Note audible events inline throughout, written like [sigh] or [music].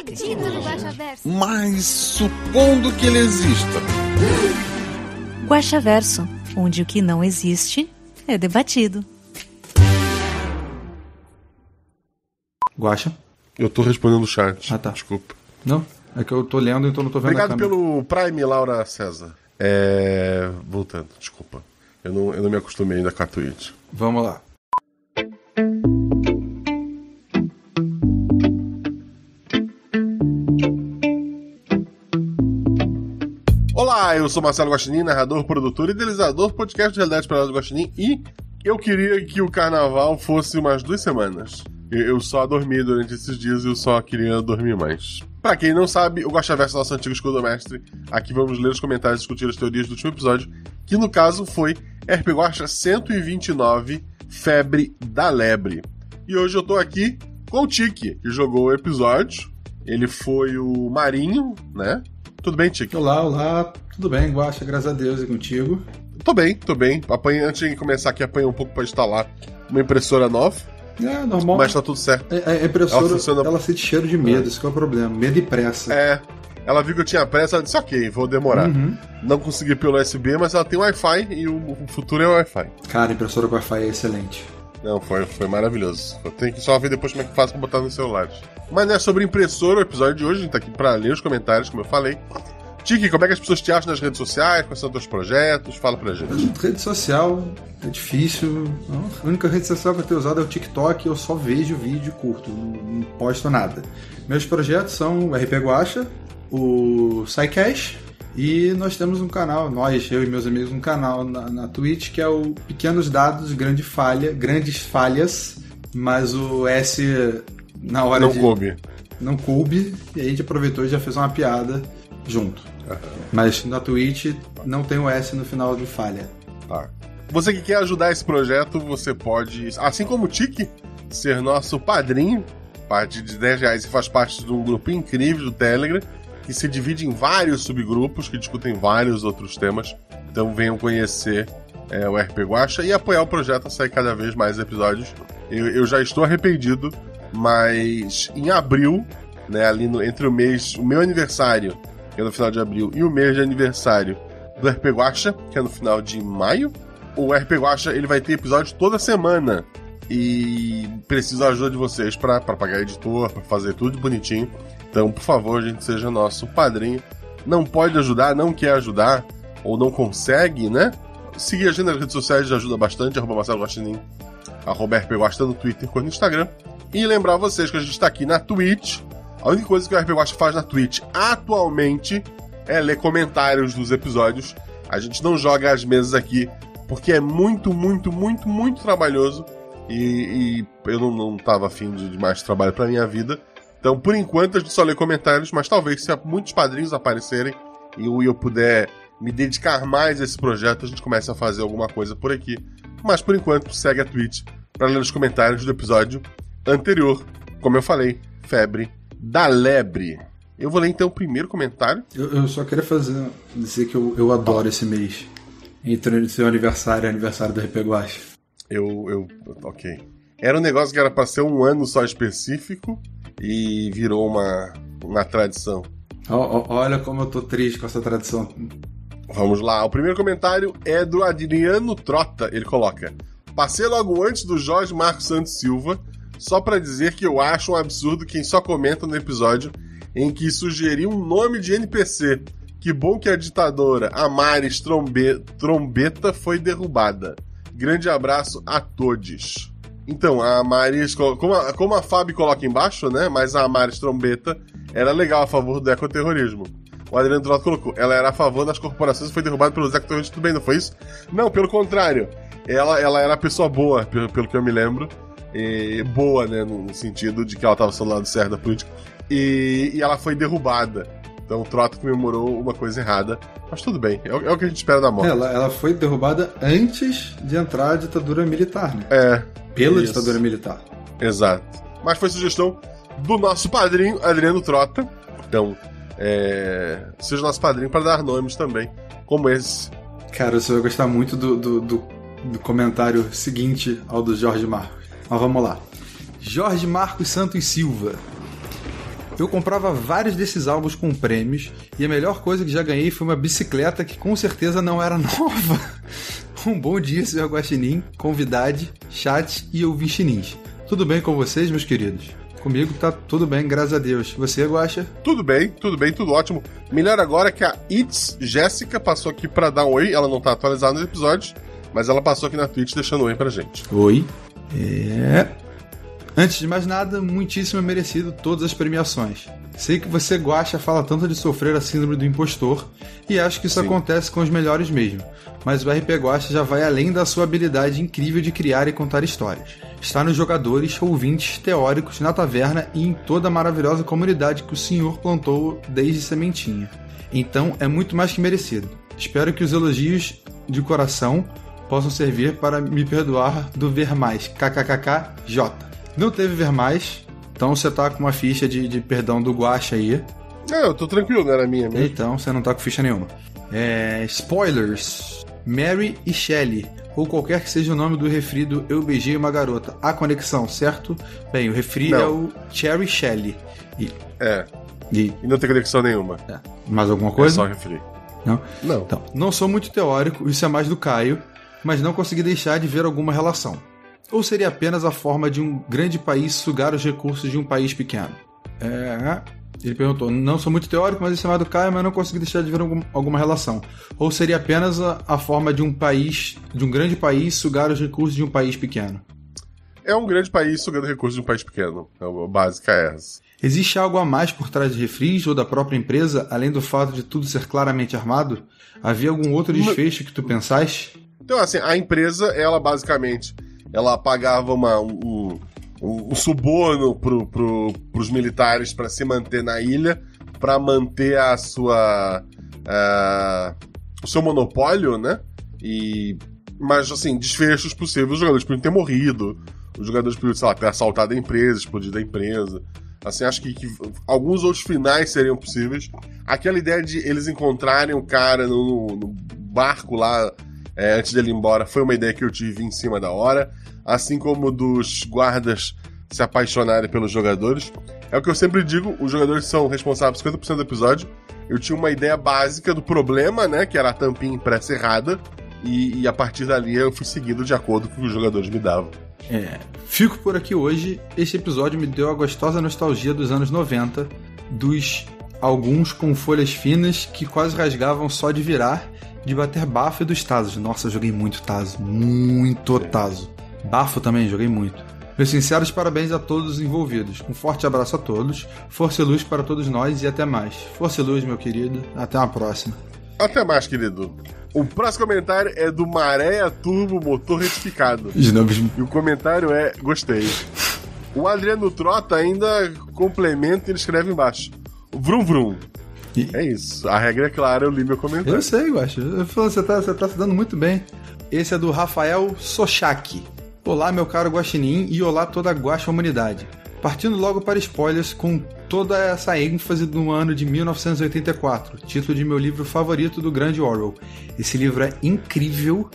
acredito no Guaxaverso. Mas supondo que ele exista. Guaxaverso, onde o que não existe é debatido. Guaxa? Eu tô respondendo o chat. Ah, tá. Desculpa. Não? É que eu tô lendo, então não tô vendo Obrigado pelo Prime, Laura César. É. Voltando, desculpa. Eu não, eu não me acostumei ainda com a Twitch. Vamos lá. Olá, eu sou Marcelo Guaxinim, narrador, produtor e idealizador do podcast de Realidade Parada do Guaxinim e eu queria que o carnaval fosse umas duas semanas. Eu, só dormi durante esses dias e eu só queria dormir mais. Pra quem não sabe, o Guaxaverso é nosso antigo escudo mestre. Aqui vamos ler os comentários e discutir as teorias do último episódio, que no caso foi RP Guaxa 129, Febre da Lebre. E hoje eu tô aqui com o Tiki, que jogou o episódio. Ele foi o Marinho, né? Tudo bem, Tiki? Olá, olá. Tudo bem, Guaxa? Graças a Deus e contigo. Tô bem, tô bem. Apanhei, antes de começar aqui, apanhei um pouco pra instalar uma impressora nova, É, normal. mas tá tudo certo. É, é, a impressora, Ela funciona- ela sente cheiro de medo, esse que é o problema. Medo e pressa. É, ela viu que eu tinha pressa, ela disse, ok, vou demorar. Uhum. Não consegui pelo USB, mas ela tem Wi-Fi e o, o futuro é Wi-Fi. Cara, impressora com Wi-Fi é excelente. Não, foi, foi maravilhoso. Eu tenho que só ver depois como é que faz pra botar nos celulares. Mas não é sobre impressora o episódio de hoje, a gente tá aqui pra ler os comentários, como eu falei. Tiki, como é que as pessoas te acham nas redes sociais? Quais são os teus projetos? Fala pra gente. Rede social é difícil. Não, A única rede social que eu tenho usado é o TikTok. Eu só vejo vídeo curto, não, não posto nada. Meus projetos são o RP Guacha, o SciCash e nós temos um canal, nós, eu e meus amigos, um canal na, na Twitch que é o Pequenos Dados, Grande Falha, Grandes Falhas, mas o S na hora Não de coube. não coube e a gente aproveitou e já fez uma piada junto. Mas na Twitch não tem o S no final de falha. Tá. Você que quer ajudar esse projeto, você pode, assim como o Tiki, ser nosso padrinho. A partir de 10 reais e faz parte de um grupo incrível do Telegram, que se divide em vários subgrupos que discutem vários outros temas. Então venham conhecer é, o RP Guacha e apoiar o projeto a sair cada vez mais episódios. Eu, eu já estou arrependido, mas em abril, né, ali no- entre o mês, o meu aniversário, que é no final de abril, e o mês de aniversário do RP Guacha, que é no final de maio. O RP Guacha ele vai ter episódio toda semana. E preciso da ajuda de vocês para pagar editor, para fazer tudo bonitinho. Então, por favor, gente, seja nosso padrinho. Não pode ajudar, não quer ajudar, ou não consegue, né? Seguir a gente nas redes sociais já ajuda bastante, arroba Marcelo Guaxinim, arroba RP Guaxa no Twitter quanto no Instagram. E lembrar vocês que a gente está aqui na Twitch. A única coisa que o RP Guaxa faz na Twitch atualmente é ler comentários dos episódios. A gente não joga as mesas aqui porque é muito, muito, muito, muito trabalhoso e, e eu não, não tava afim de, mais trabalho pra minha vida. Então, por enquanto, a gente só lê comentários, mas talvez se muitos padrinhos aparecerem e eu, eu puder me dedicar mais a esse projeto, a gente comece a fazer alguma coisa por aqui. Mas por enquanto, segue a Twitch para ler os comentários do episódio anterior. Como eu falei, febre da lebre. Eu vou ler então o primeiro comentário. Eu, eu só queria fazer, dizer que eu, eu adoro esse mês. Entre o seu aniversário e aniversário do RP Guacha. Eu, eu. Ok. Era um negócio que era pra ser um ano só específico e virou uma, uma tradição. Olha como eu tô triste com essa tradição. Vamos lá. O primeiro comentário é do Adriano Trota. Ele coloca: Passei logo antes do Jorge Marcos Santos Silva, só pra dizer que eu acho um absurdo quem só comenta no episódio em que sugeriu um nome de NPC. Que bom que a ditadora Amares Trombe Trombeta foi derrubada. Grande abraço a todos. Então, a Amares, como a, como a coloca embaixo, né? Mas a Amares Trombeta era legal a favor do ecoterrorismo. O Adriano Trotto colocou, ela era a favor das corporações e foi derrubada pelos ecoterroristas. Tudo bem, não foi isso? Não, pelo contrário. Ela, ela era pessoa boa, pelo, pelo que eu me lembro. eh, boa, né? No, sentido de que ela tava do lado certo da política. E, e ela foi derrubada. Então o Trota comemorou uma coisa errada. Mas tudo bem, é, o- é o que a gente espera da morte. Ela, ela foi derrubada antes de entrar a ditadura militar, né? É, Pela Isso. ditadura militar. exato. Mas foi sugestão do nosso padrinho, Adriano Trota. Então, é, seja nosso padrinho para dar nomes também, como esse. Cara, você vai gostar muito do, do, do- do comentário seguinte ao do Jorge Marcos. Mas vamos lá. Jorge Marcos Santos Silva. Eu comprava vários desses álbuns com prêmios e a melhor coisa que já ganhei foi uma bicicleta que com certeza não era [laughs] nova. Um bom dia, senhor Guaxinim, convidade, chat e ouvintinins. Tudo bem com vocês, meus queridos? Comigo tá tudo bem, graças a Deus. Você, Guaxa? Tudo bem, tudo bem, tudo ótimo. Melhor agora que a It's Jéssica passou aqui para dar um oi. Ela não tá atualizada nos episódios, mas ela passou aqui na Twitch deixando um oi pra gente. Oi. É. Antes de mais nada, muitíssimo merecido todas as premiações. Sei que você, Guaxa, fala tanto de sofrer a síndrome do impostor, e acho que isso Sim. acontece com os melhores mesmo. Mas o RP Guaxa já vai além da sua habilidade incrível de criar e contar histórias. Está nos jogadores, ouvintes, teóricos, na taverna e em toda a maravilhosa comunidade que o senhor plantou desde sementinha. Então é muito mais que merecido. Espero que os elogios de coração possam servir para me perdoar do ver mais. KKKKJ. Não teve ver mais, então você tá com uma ficha de, de perdão do Guacha aí. Não, eu tô tranquilo, não era minha mesmo. Então você não tá com ficha nenhuma. É, spoilers. Mary e Shelley, ou qualquer que seja o nome do refri do Eu Beijei Uma Garota. A conexão, certo? Bem, o refri Não. é o Cherry Shelley. E, É, e e não tem conexão nenhuma. é, mais alguma É coisa? só refri. Não? Não. Então, não sou muito teórico, isso é mais do Caio, mas não consegui deixar de ver alguma relação. Ou seria apenas a forma de um grande país sugar os recursos de um país pequeno? É. Ele perguntou: não sou muito teórico, mas isso é mais do Caio, mas não consegui deixar de ver algum- alguma relação. Ou seria apenas a, a forma de um país, de um grande país sugar os recursos de um país pequeno? É um grande país sugando recursos de um país pequeno. A básica é essa. Existe algo a mais por trás de refris ou da própria empresa, além do fato de tudo ser claramente armado? Havia algum outro desfecho que tu pensaste? Então, assim, a empresa, ela basicamente, ela pagava uma, um, um, um suborno pro, pro, pros militares para se manter na ilha, para manter a sua. ah, o seu monopólio, né? E. Mas, assim, desfechos possíveis, os jogadores podiam ter morrido, os jogadores podiam, sei lá, ter assaltado a empresa, explodido a empresa. Assim, acho que, que alguns outros finais seriam possíveis. Aquela ideia de eles encontrarem o cara no, no barco lá é, antes dele ir embora foi uma ideia que eu tive em cima da hora. Assim como dos guardas se apaixonarem pelos jogadores. É o que eu sempre digo: os jogadores são responsáveis por 50% do episódio. Eu tinha uma ideia básica do problema, né? Que era a tampinha impressa errada. E, e a partir dali eu fui seguindo de acordo com o que os jogadores me davam. É, fico por aqui hoje. Este episódio me deu a gostosa nostalgia dos anos 90, dos alguns com folhas finas que quase rasgavam só de virar, de bater bafo e dos Tazos. Nossa, eu joguei muito Tazo, muito Tazo. Bafo também, joguei muito. Meus sinceros parabéns a todos os envolvidos. Um forte abraço a todos, força e luz para todos nós e até mais. Força e luz, meu querido. Até uma próxima. Até mais, querido. O próximo comentário é do Maréia Turbo Motor Retificado. [laughs] E o comentário é: gostei. O Adriano Trota ainda complementa e ele escreve embaixo: Vrum Vrum. E- É isso. A regra é clara, eu li meu comentário. Eu sei, Guaxa. Falo, Você tá, você tá se dando muito bem. Esse é do Rafael Sochak. Olá, meu caro Guaxinim, e olá toda a Guaxa humanidade. Partindo logo para spoilers, com toda essa ênfase do ano de 1984, título de meu livro favorito do grande Orwell. Esse livro é incrível,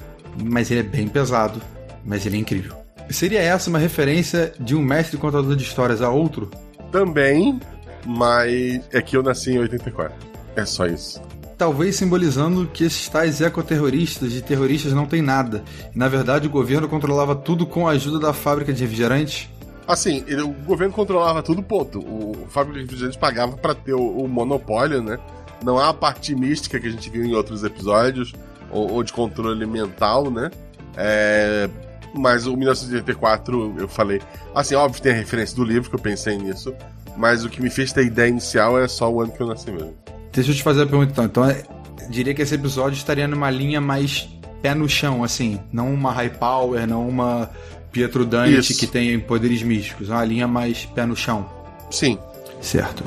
mas ele é bem pesado, mas ele é incrível. Seria essa uma referência de um mestre contador de histórias a outro? Também, mas é que eu nasci em 84. É só isso. Talvez simbolizando que esses tais ecoterroristas e terroristas não têm nada. E na verdade o governo controlava tudo com a ajuda da fábrica de refrigerante? Assim, ele- o governo controlava tudo, ponto. O fábrica de refrigerantes pagava pra ter o, o monopólio, né? Não há a parte mística que a gente viu em outros episódios, ou, ou de controle mental, né? É, mas o 1984, eu falei. Assim, óbvio, tem a referência do livro, que eu pensei nisso. Mas o que me fez ter ideia inicial é só o ano que eu nasci mesmo. Deixa eu te fazer a pergunta então. Então, é- diria que esse episódio estaria numa linha mais pé no chão, assim. Não uma high power, não uma Pietro Dante, que tem poderes místicos. Uma linha mais pé no chão. Sim. Certo.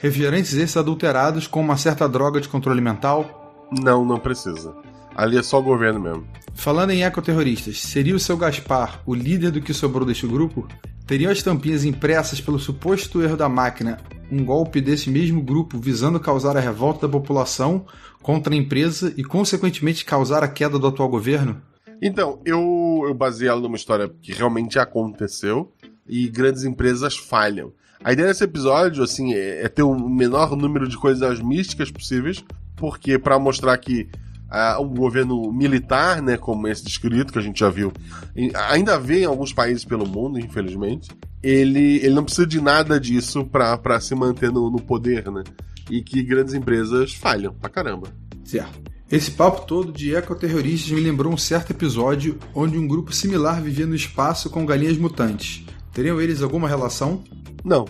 Refrigerantes esses adulterados com uma certa droga de controle mental. Não, não precisa. Ali é só o governo mesmo. Falando em ecoterroristas, seria o seu Gaspar o líder do que sobrou deste grupo? Teriam as tampinhas impressas pelo suposto erro da máquina um golpe desse mesmo grupo visando causar a revolta da população contra a empresa e, consequentemente, causar a queda do atual governo? Então, eu, eu baseei ela numa história que realmente aconteceu e grandes empresas falham. A ideia desse episódio, assim, é, é ter o menor número de coisas místicas possíveis, porque para mostrar que ah, um governo militar, né, como esse descrito que a gente já viu, ainda vê em alguns países pelo mundo, infelizmente, ele, ele não precisa de nada disso para se manter no, no poder, né? E que grandes empresas falham pra caramba. Certo. Esse papo todo de ecoterroristas me lembrou um certo episódio onde um grupo similar vivia no espaço com galinhas mutantes. Teriam eles alguma relação? Não.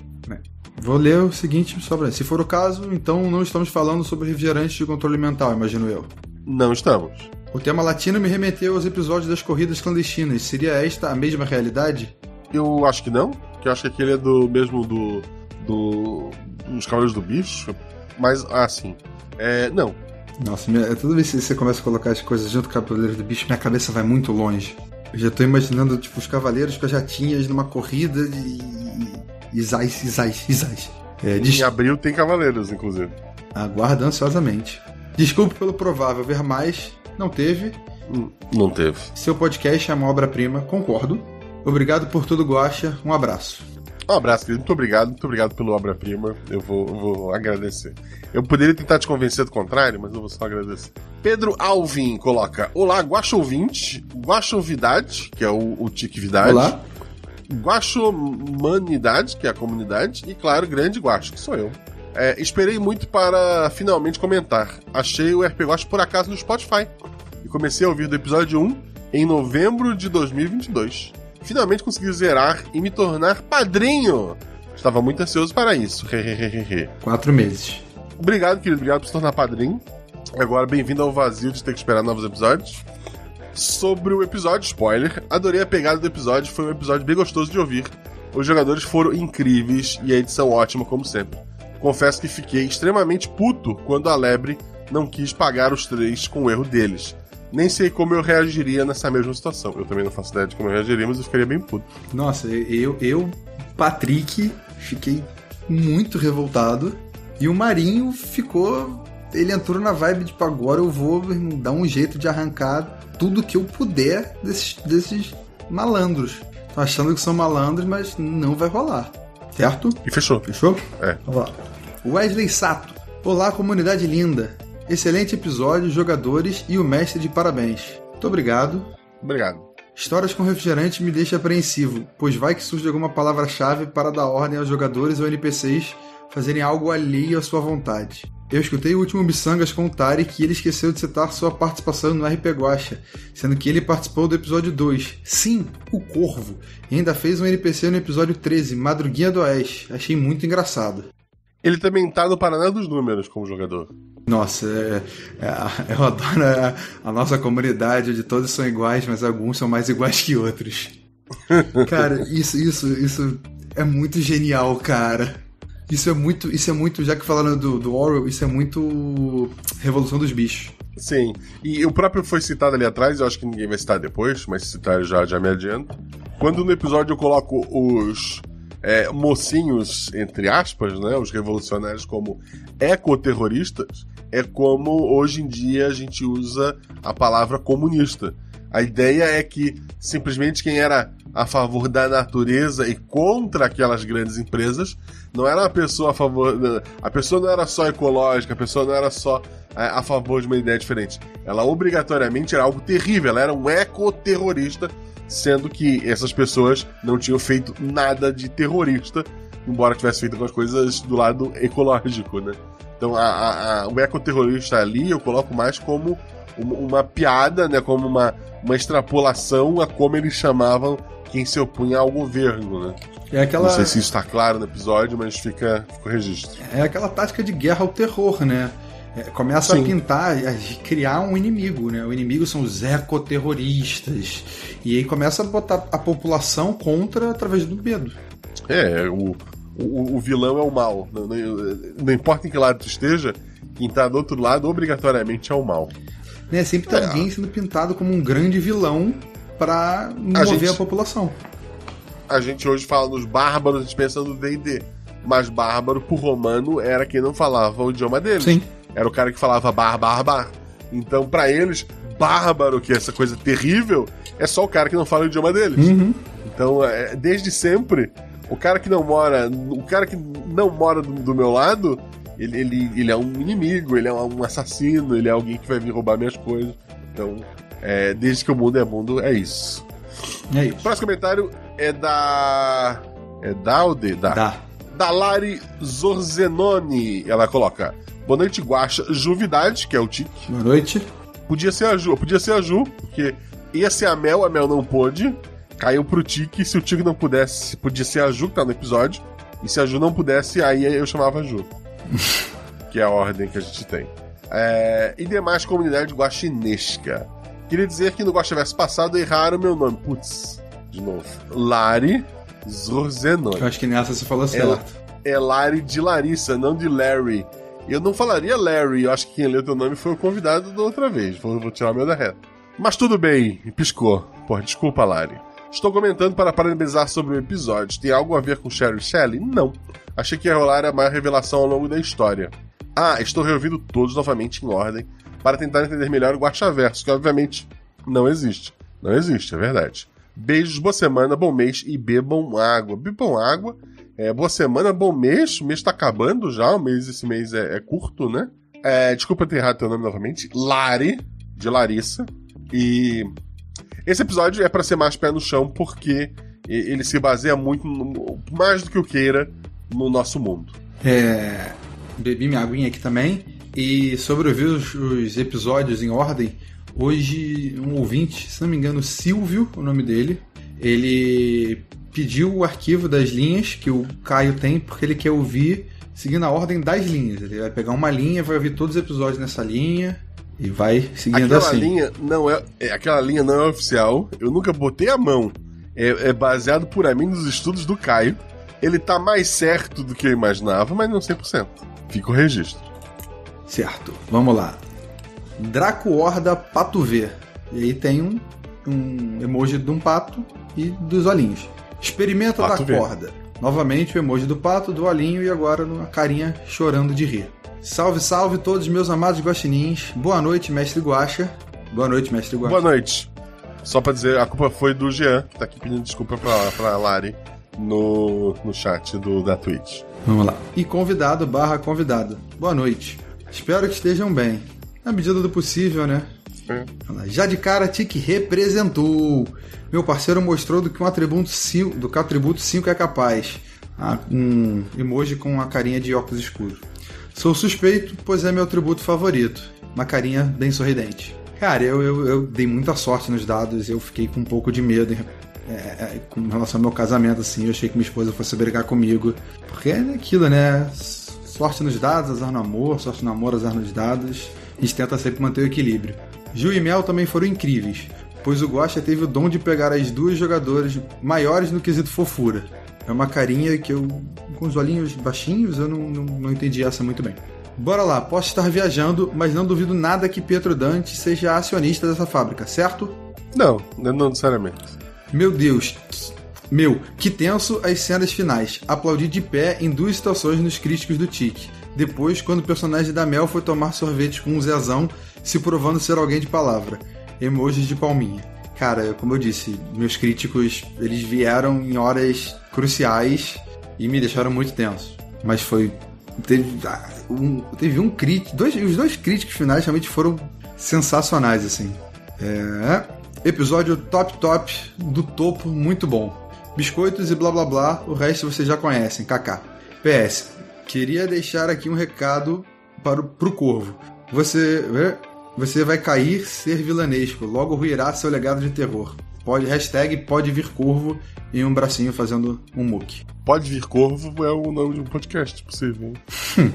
Vou ler o seguinte pra... Se for o caso, então não estamos falando sobre refrigerantes de controle mental, imagino eu. Não estamos. O tema latino me remeteu aos episódios das corridas clandestinas. Seria esta a mesma realidade? Eu acho que não, que eu acho que aquele é do mesmo do. do. dos Cavaleiros do Bicho. Mas, assim. É, não. Nossa, minha, toda vez que você começa a colocar as coisas junto com o Cavaleiro do Bicho, minha cabeça vai muito longe. Eu já tô imaginando, tipo, os cavaleiros com as jatinhas numa corrida e. Isais, Isais, Isais. É, des... Em abril tem Cavaleiros, inclusive. Aguardo ansiosamente. Desculpe pelo provável ver mais. Não teve. Hum, Não teve. Seu podcast é uma obra-prima, concordo. Obrigado por tudo, Guaxa. Um abraço. Um abraço, querido. Muito obrigado. Muito obrigado pelo obra-prima. Eu vou, eu vou agradecer. Eu poderia tentar te convencer do contrário, mas eu vou só agradecer. Pedro Alvin coloca: Olá, Guaxa ouvinte, Guaxa Ovidade, que é o, o Tique Vidade. Olá. Guaxomanidade, que é a comunidade, e claro, Grande Guaxo, que sou eu. É, esperei muito para finalmente comentar. Achei o RP Guaxo por acaso no Spotify. E comecei a ouvir do episódio 1 em novembro de 2022. Finalmente consegui zerar e me tornar padrinho. Estava muito ansioso para isso. Quatro meses. Obrigado, querido. Obrigado por se tornar padrinho. Agora, bem-vindo ao vazio de ter que esperar novos episódios. Sobre o episódio, spoiler, adorei a pegada do episódio, foi um episódio bem gostoso de ouvir. Os jogadores foram incríveis e a edição ótima, como sempre. Confesso que fiquei extremamente puto quando a Lebre não quis pagar os três com o erro deles. Nem sei como eu reagiria nessa mesma situação. Eu também não faço ideia de como eu reagiria, mas eu ficaria bem puto. Nossa, eu, eu Patrick, fiquei muito revoltado. E o Marinho ficou. Ele entrou na vibe de tipo, agora eu vou dar um jeito de arrancar tudo que eu puder desses, desses malandros. Tô achando que são malandros, mas não vai rolar. Certo? E fechou. Fechou? É. Vamos lá. Wesley Sato. Olá, comunidade linda. Excelente episódio, jogadores e o mestre de parabéns. Muito obrigado. Obrigado. Histórias com refrigerante me deixa apreensivo, pois vai que surge alguma palavra-chave para dar ordem aos jogadores ou NPCs fazerem algo alheio à sua vontade. Eu escutei o último Missangas com o Tarek e ele esqueceu de citar sua participação no RP Guacha, sendo que ele participou do episódio 2. Sim, o Corvo. E ainda fez um NPC no episódio 13, Madruguinha do Oeste. Achei muito engraçado. Ele também tá no Paraná dos Números como jogador. Nossa, é, é, eu adoro a, a, nossa comunidade, onde todos são iguais, mas alguns são mais iguais que outros. [laughs] cara, isso, isso, isso é muito genial, cara. Isso é muito, isso é muito, já que falaram do, do Orwell, isso é muito Revolução dos Bichos. Sim, e o próprio foi citado ali atrás, eu acho que ninguém vai citar depois, mas citar já, já me adianto. Quando no episódio eu coloco os é, mocinhos, entre aspas, né, os revolucionários como ecoterroristas, é como hoje em dia a gente usa a palavra comunista. A ideia é que simplesmente quem era a favor da natureza e contra aquelas grandes empresas não era uma pessoa a favor. A pessoa não era só ecológica, a pessoa não era só é, a favor de uma ideia diferente. Ela obrigatoriamente era algo terrível, ela era um ecoterrorista, sendo que essas pessoas não tinham feito nada de terrorista, embora tivesse feito algumas coisas do lado ecológico, né? Então a, a, a, o ecoterrorista ali eu coloco mais como uma, uma piada, né? Como uma, uma extrapolação a como eles chamavam quem se opunha ao governo, né? É aquela... Não sei se isso está claro no episódio, mas fica, fica o registro. É aquela tática de guerra ao terror, né? É, começa Sim. a pintar, a criar um inimigo, né? O inimigo são os ecoterroristas. E aí começa a botar a população contra através do medo. É, o, o, o vilão é o mal. Não, não- não importa em que lado tu esteja, quem tá do outro lado obrigatoriamente é o mal. Né? Sempre tem É. alguém sendo pintado como um grande vilão pra mover a, gente- população. A gente hoje fala nos bárbaros, a gente pensa no D&D. Mas bárbaro pro romano era quem não falava o idioma deles. Sim. Era o cara que falava bar, bar, bar. Então, pra eles, bárbaro, que é essa coisa terrível, é só o cara que não fala o idioma deles. Uhum. Então, é, desde sempre, o cara que não mora, o cara que não mora do, do meu lado, ele, ele, ele é um inimigo, ele é um assassino, ele é alguém que vai vir roubar minhas coisas. Então, é, desde que o mundo é mundo, é isso. É isso. O próximo comentário é da. É da ou de? Da. Dá. Da Lari Zorzenoni. Ela coloca: Boa noite, Guaxa. Juvidade, que é o Tique. Boa noite. Podia ser a Ju, podia ser a Ju, porque ia ser a Mel, a Mel não pôde. Caiu pro Tique. Se o Tique não pudesse, podia ser a Ju, que tá no episódio. E se a Ju não pudesse, aí eu chamava a Ju. [laughs] que é a ordem que a gente tem. É, e demais comunidade guaxinesca. Queria dizer que no Guaxaverso passado erraram meu nome. Putz, de novo. Lari Zorzenoni. Eu acho que nessa você falou Ela- certo. É Lari de Larissa, não de Larry. Eu não falaria Larry, eu acho que quem leu teu nome foi o convidado da outra vez. Vou, vou tirar o meu da reta. Mas tudo bem, piscou. Pô, desculpa, Lari. Estou comentando para parabenizar sobre o episódio. Tem algo a ver com Sherry Shelley? Não. Achei que ia rolar a maior revelação ao longo da história. Ah, estou reouvindo todos novamente em ordem para tentar entender melhor o Guaxaverso, que obviamente não existe. Não existe, é verdade. Beijos, boa semana, bom mês e bebam água. Bebam água. É, boa semana, bom mês. O mês tá acabando já. O mês, esse mês é, é curto, né? É, desculpa ter errado teu nome novamente. Lari, de Larissa. E esse episódio é para ser mais pé no chão porque ele se baseia muito, no- mais do que o queira, no nosso mundo. É, bebi minha aguinha aqui também. E sobre ouvir os, os episódios em ordem, hoje um ouvinte, se não me engano, Silvio, o nome dele, ele pediu o arquivo das linhas que o Caio tem, porque ele quer ouvir seguindo a ordem das linhas. Ele vai pegar uma linha, vai ouvir todos os episódios nessa linha e vai seguindo Aquela assim. linha não é, é- aquela linha não é oficial. Eu nunca botei a mão. É, é baseado puramente nos estudos do Caio. Ele tá mais certo do que eu imaginava, mas não 100%. Fica o registro. Certo, vamos lá. Draco Horda Pato V. E aí tem um, um emoji de um pato e dos olhinhos. Experimenta Pato da corda. Novamente o emoji do pato, do olhinho e agora uma carinha chorando de rir. Salve, salve todos meus amados guaxinins. Boa noite, mestre Guaxa. Boa noite, mestre Guaxa. Boa noite. Só pra dizer, a culpa foi do Jean, que tá aqui pedindo desculpa pra, pra Lari no, no chat do, da Twitch. Vamos lá. E convidado barra convidado. Boa noite. Espero que estejam bem. Na medida do possível, né? Já de cara, Tique representou. Meu parceiro mostrou do que um atributo 5, do que o atributo 5 é capaz. Ah, um emoji com uma carinha de óculos escuros. Sou suspeito, pois é meu atributo favorito. Uma carinha bem sorridente. Cara, eu, eu, eu dei muita sorte nos dados, eu fiquei com um pouco de medo em, é, é, com relação ao meu casamento, assim. Eu achei que minha esposa fosse brigar comigo. Porque é aquilo, né? Sorte nos dados, azar no amor, sorte no amor, azar nos dados. A gente tenta sempre manter o equilíbrio. Gil e Mel também foram incríveis, pois o Guaxa teve o dom de pegar as duas jogadoras maiores no quesito fofura. É uma carinha que eu, com os olhinhos baixinhos, eu não, não, não entendi essa muito bem. Bora lá, posso estar viajando, mas não duvido nada que Pietro Dante seja acionista dessa fábrica, certo? Não, não necessariamente. Meu Deus, meu, que tenso as cenas finais. Aplaudi de pé em duas situações nos críticos do Tique. Depois, quando o personagem da Mel foi tomar sorvete com um Zezão, se provando ser alguém de palavra. Emojis de palminha. Cara, como eu disse, meus críticos, eles vieram em horas cruciais e me deixaram muito tenso. Mas foi... Teve ah, um, teve um crítico... Dois, os dois críticos finais realmente foram sensacionais, assim. É... Episódio top top do topo, muito bom. Biscoitos e blá blá blá, o resto vocês já conhecem, kaká. PS, queria deixar aqui um recado para o, pro Corvo. Você, você vai cair ser vilanesco, logo ruirá seu legado de terror. Pode, hashtag pode vir Corvo e um bracinho fazendo um muque. Pode vir Corvo é o nome de um podcast possível. [laughs]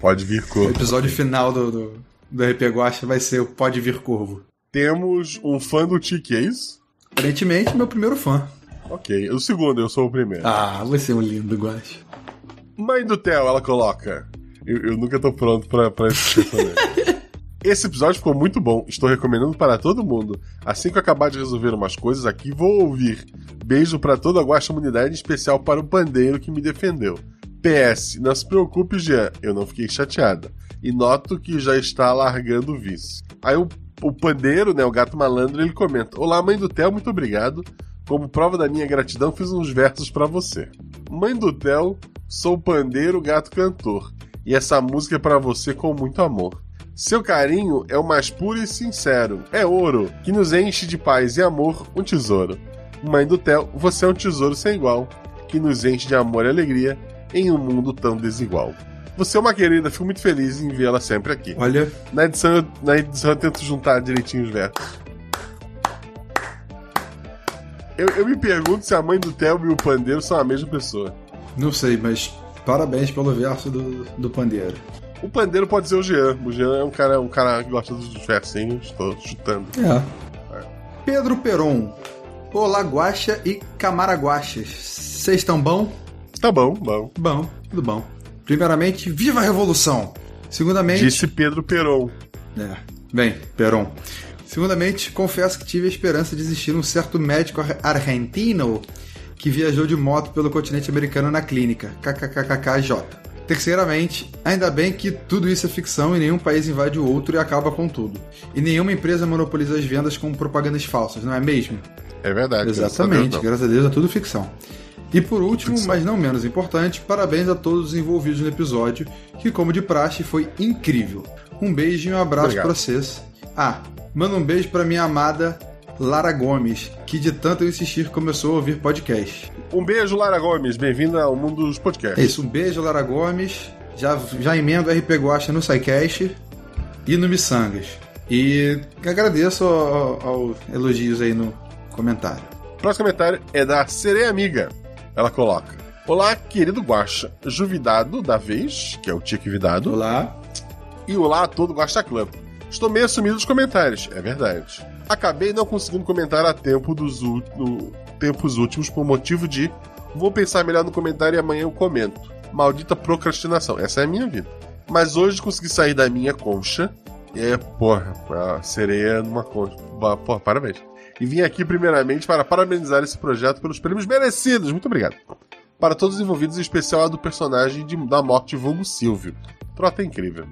Pode vir O corvo. episódio final do, do, do RP Guacha vai ser o Pode Vir Corvo. Temos um fã do Tiki, é isso? Aparentemente, meu primeiro fã. Ok. O segundo, eu sou o primeiro. Ah, você é um lindo, Guacha. Mãe do Theo, ela coloca. Eu, eu nunca tô pronto pra, pra esse. [laughs] Esse episódio ficou muito bom. Estou recomendando para todo mundo. Assim que eu acabar de resolver umas coisas aqui, vou ouvir. Beijo para toda a guacha comunidade, em especial para o pandeiro que me defendeu. PS, não se preocupe, Jean. Eu não fiquei chateada. E noto que já está largando o vice. Aí o, o pandeiro, né, o gato malandro, ele comenta: Olá, mãe do Theo, muito obrigado. Como prova da minha gratidão, fiz uns versos para você. Mãe do Theo, sou pandeiro, gato cantor. E essa música é para você com muito amor. Seu carinho é o mais puro e sincero. É ouro, que nos enche de paz e amor, um tesouro. Mãe do Theo, você é um tesouro sem igual, que nos enche de amor e alegria em um mundo tão desigual. Você é uma querida, fico muito feliz em vê-la sempre aqui. Olha, Na edição, eu- na edição eu tento juntar direitinho os versos. Eu, eu me pergunto se a mãe do Theo e o pandeiro são a mesma pessoa. Não sei, mas parabéns pelo verso do, do pandeiro. O pandeiro pode ser o Jean. O Jean é um cara, um cara que gosta dos versinhos, estou chutando. É. Pedro Peron. Olá, Guacha e Camaraguachas. Vocês estão bom? Tá bom, bom. Bom, tudo bom. Primeiramente, viva a revolução! Segundamente. Disse Pedro Peron. É. Bem, Peron. Segundamente, confesso que tive a esperança de existir um certo médico ar- argentino que viajou de moto pelo continente americano na clínica. KKKKJ. Terceiramente, ainda bem que tudo isso é ficção e nenhum país invade o outro e acaba com tudo. E nenhuma empresa monopoliza as vendas com propagandas falsas, não é mesmo? É verdade. Exatamente, graças a Deus, graças a Deus é tudo ficção. E por último, mas não menos importante, parabéns a todos os envolvidos no episódio, que como de praxe foi incrível. Um beijo e um abraço pra vocês. Ah, manda um beijo pra minha amada Lara Gomes, que de tanto eu insistir começou a ouvir podcast. Um beijo, Lara Gomes. Bem-vinda ao mundo dos É podcasts. isso, um beijo Lara Gomes. Já, já emendo RP Guacha no SciCast e no Missangas. E agradeço ao- aos elogios aí no comentário. Próximo comentário é da Sereia Amiga. Ela coloca: Olá, querido Guaxa. Juvidado da vez, que é o Tique Vidado. Olá. E olá a todo Guaxa Club. Estou meio sumido dos comentários, é verdade. Acabei não conseguindo comentar a tempo dos tempos últimos por motivo de vou pensar melhor no comentário e amanhã eu comento. Maldita procrastinação, essa é a minha vida. Mas hoje consegui sair da minha concha. É, porra, a sereia numa concha. Porra, parabéns. E vim aqui primeiramente para parabenizar esse projeto pelos prêmios merecidos. Muito obrigado. Para todos os envolvidos, em especial a do personagem de- da morte vulgo Silvio. Trota incrível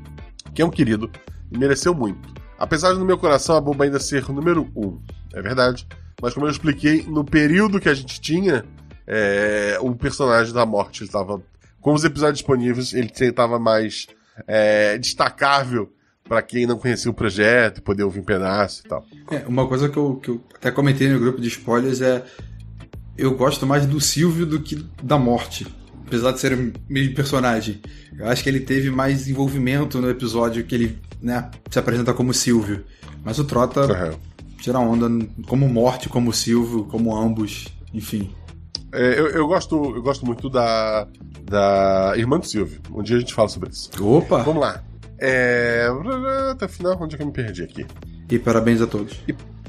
que é um querido e mereceu muito. Apesar de no meu coração a Boba ainda ser o número um, é verdade. Mas como eu expliquei, no período que a gente tinha, é, o personagem da morte estava com os episódios disponíveis, ele estava mais é, destacável para quem não conhecia o projeto, poder ouvir um pedaço e tal. É, uma coisa que eu, que eu até comentei no grupo de spoilers é. Eu gosto mais do Silvio do que da morte. Apesar de ser o mesmo personagem. Eu acho que ele teve mais envolvimento no episódio que ele né, se apresenta como Silvio. Mas o Trota Aham. tira onda como morte, como Silvio, como ambos. Enfim. É, eu, eu gosto, eu gosto muito da, da irmã do Silvio. Um dia a gente fala sobre isso. Opa! Vamos lá. É, até o final, onde é que eu me perdi aqui? E parabéns a todos.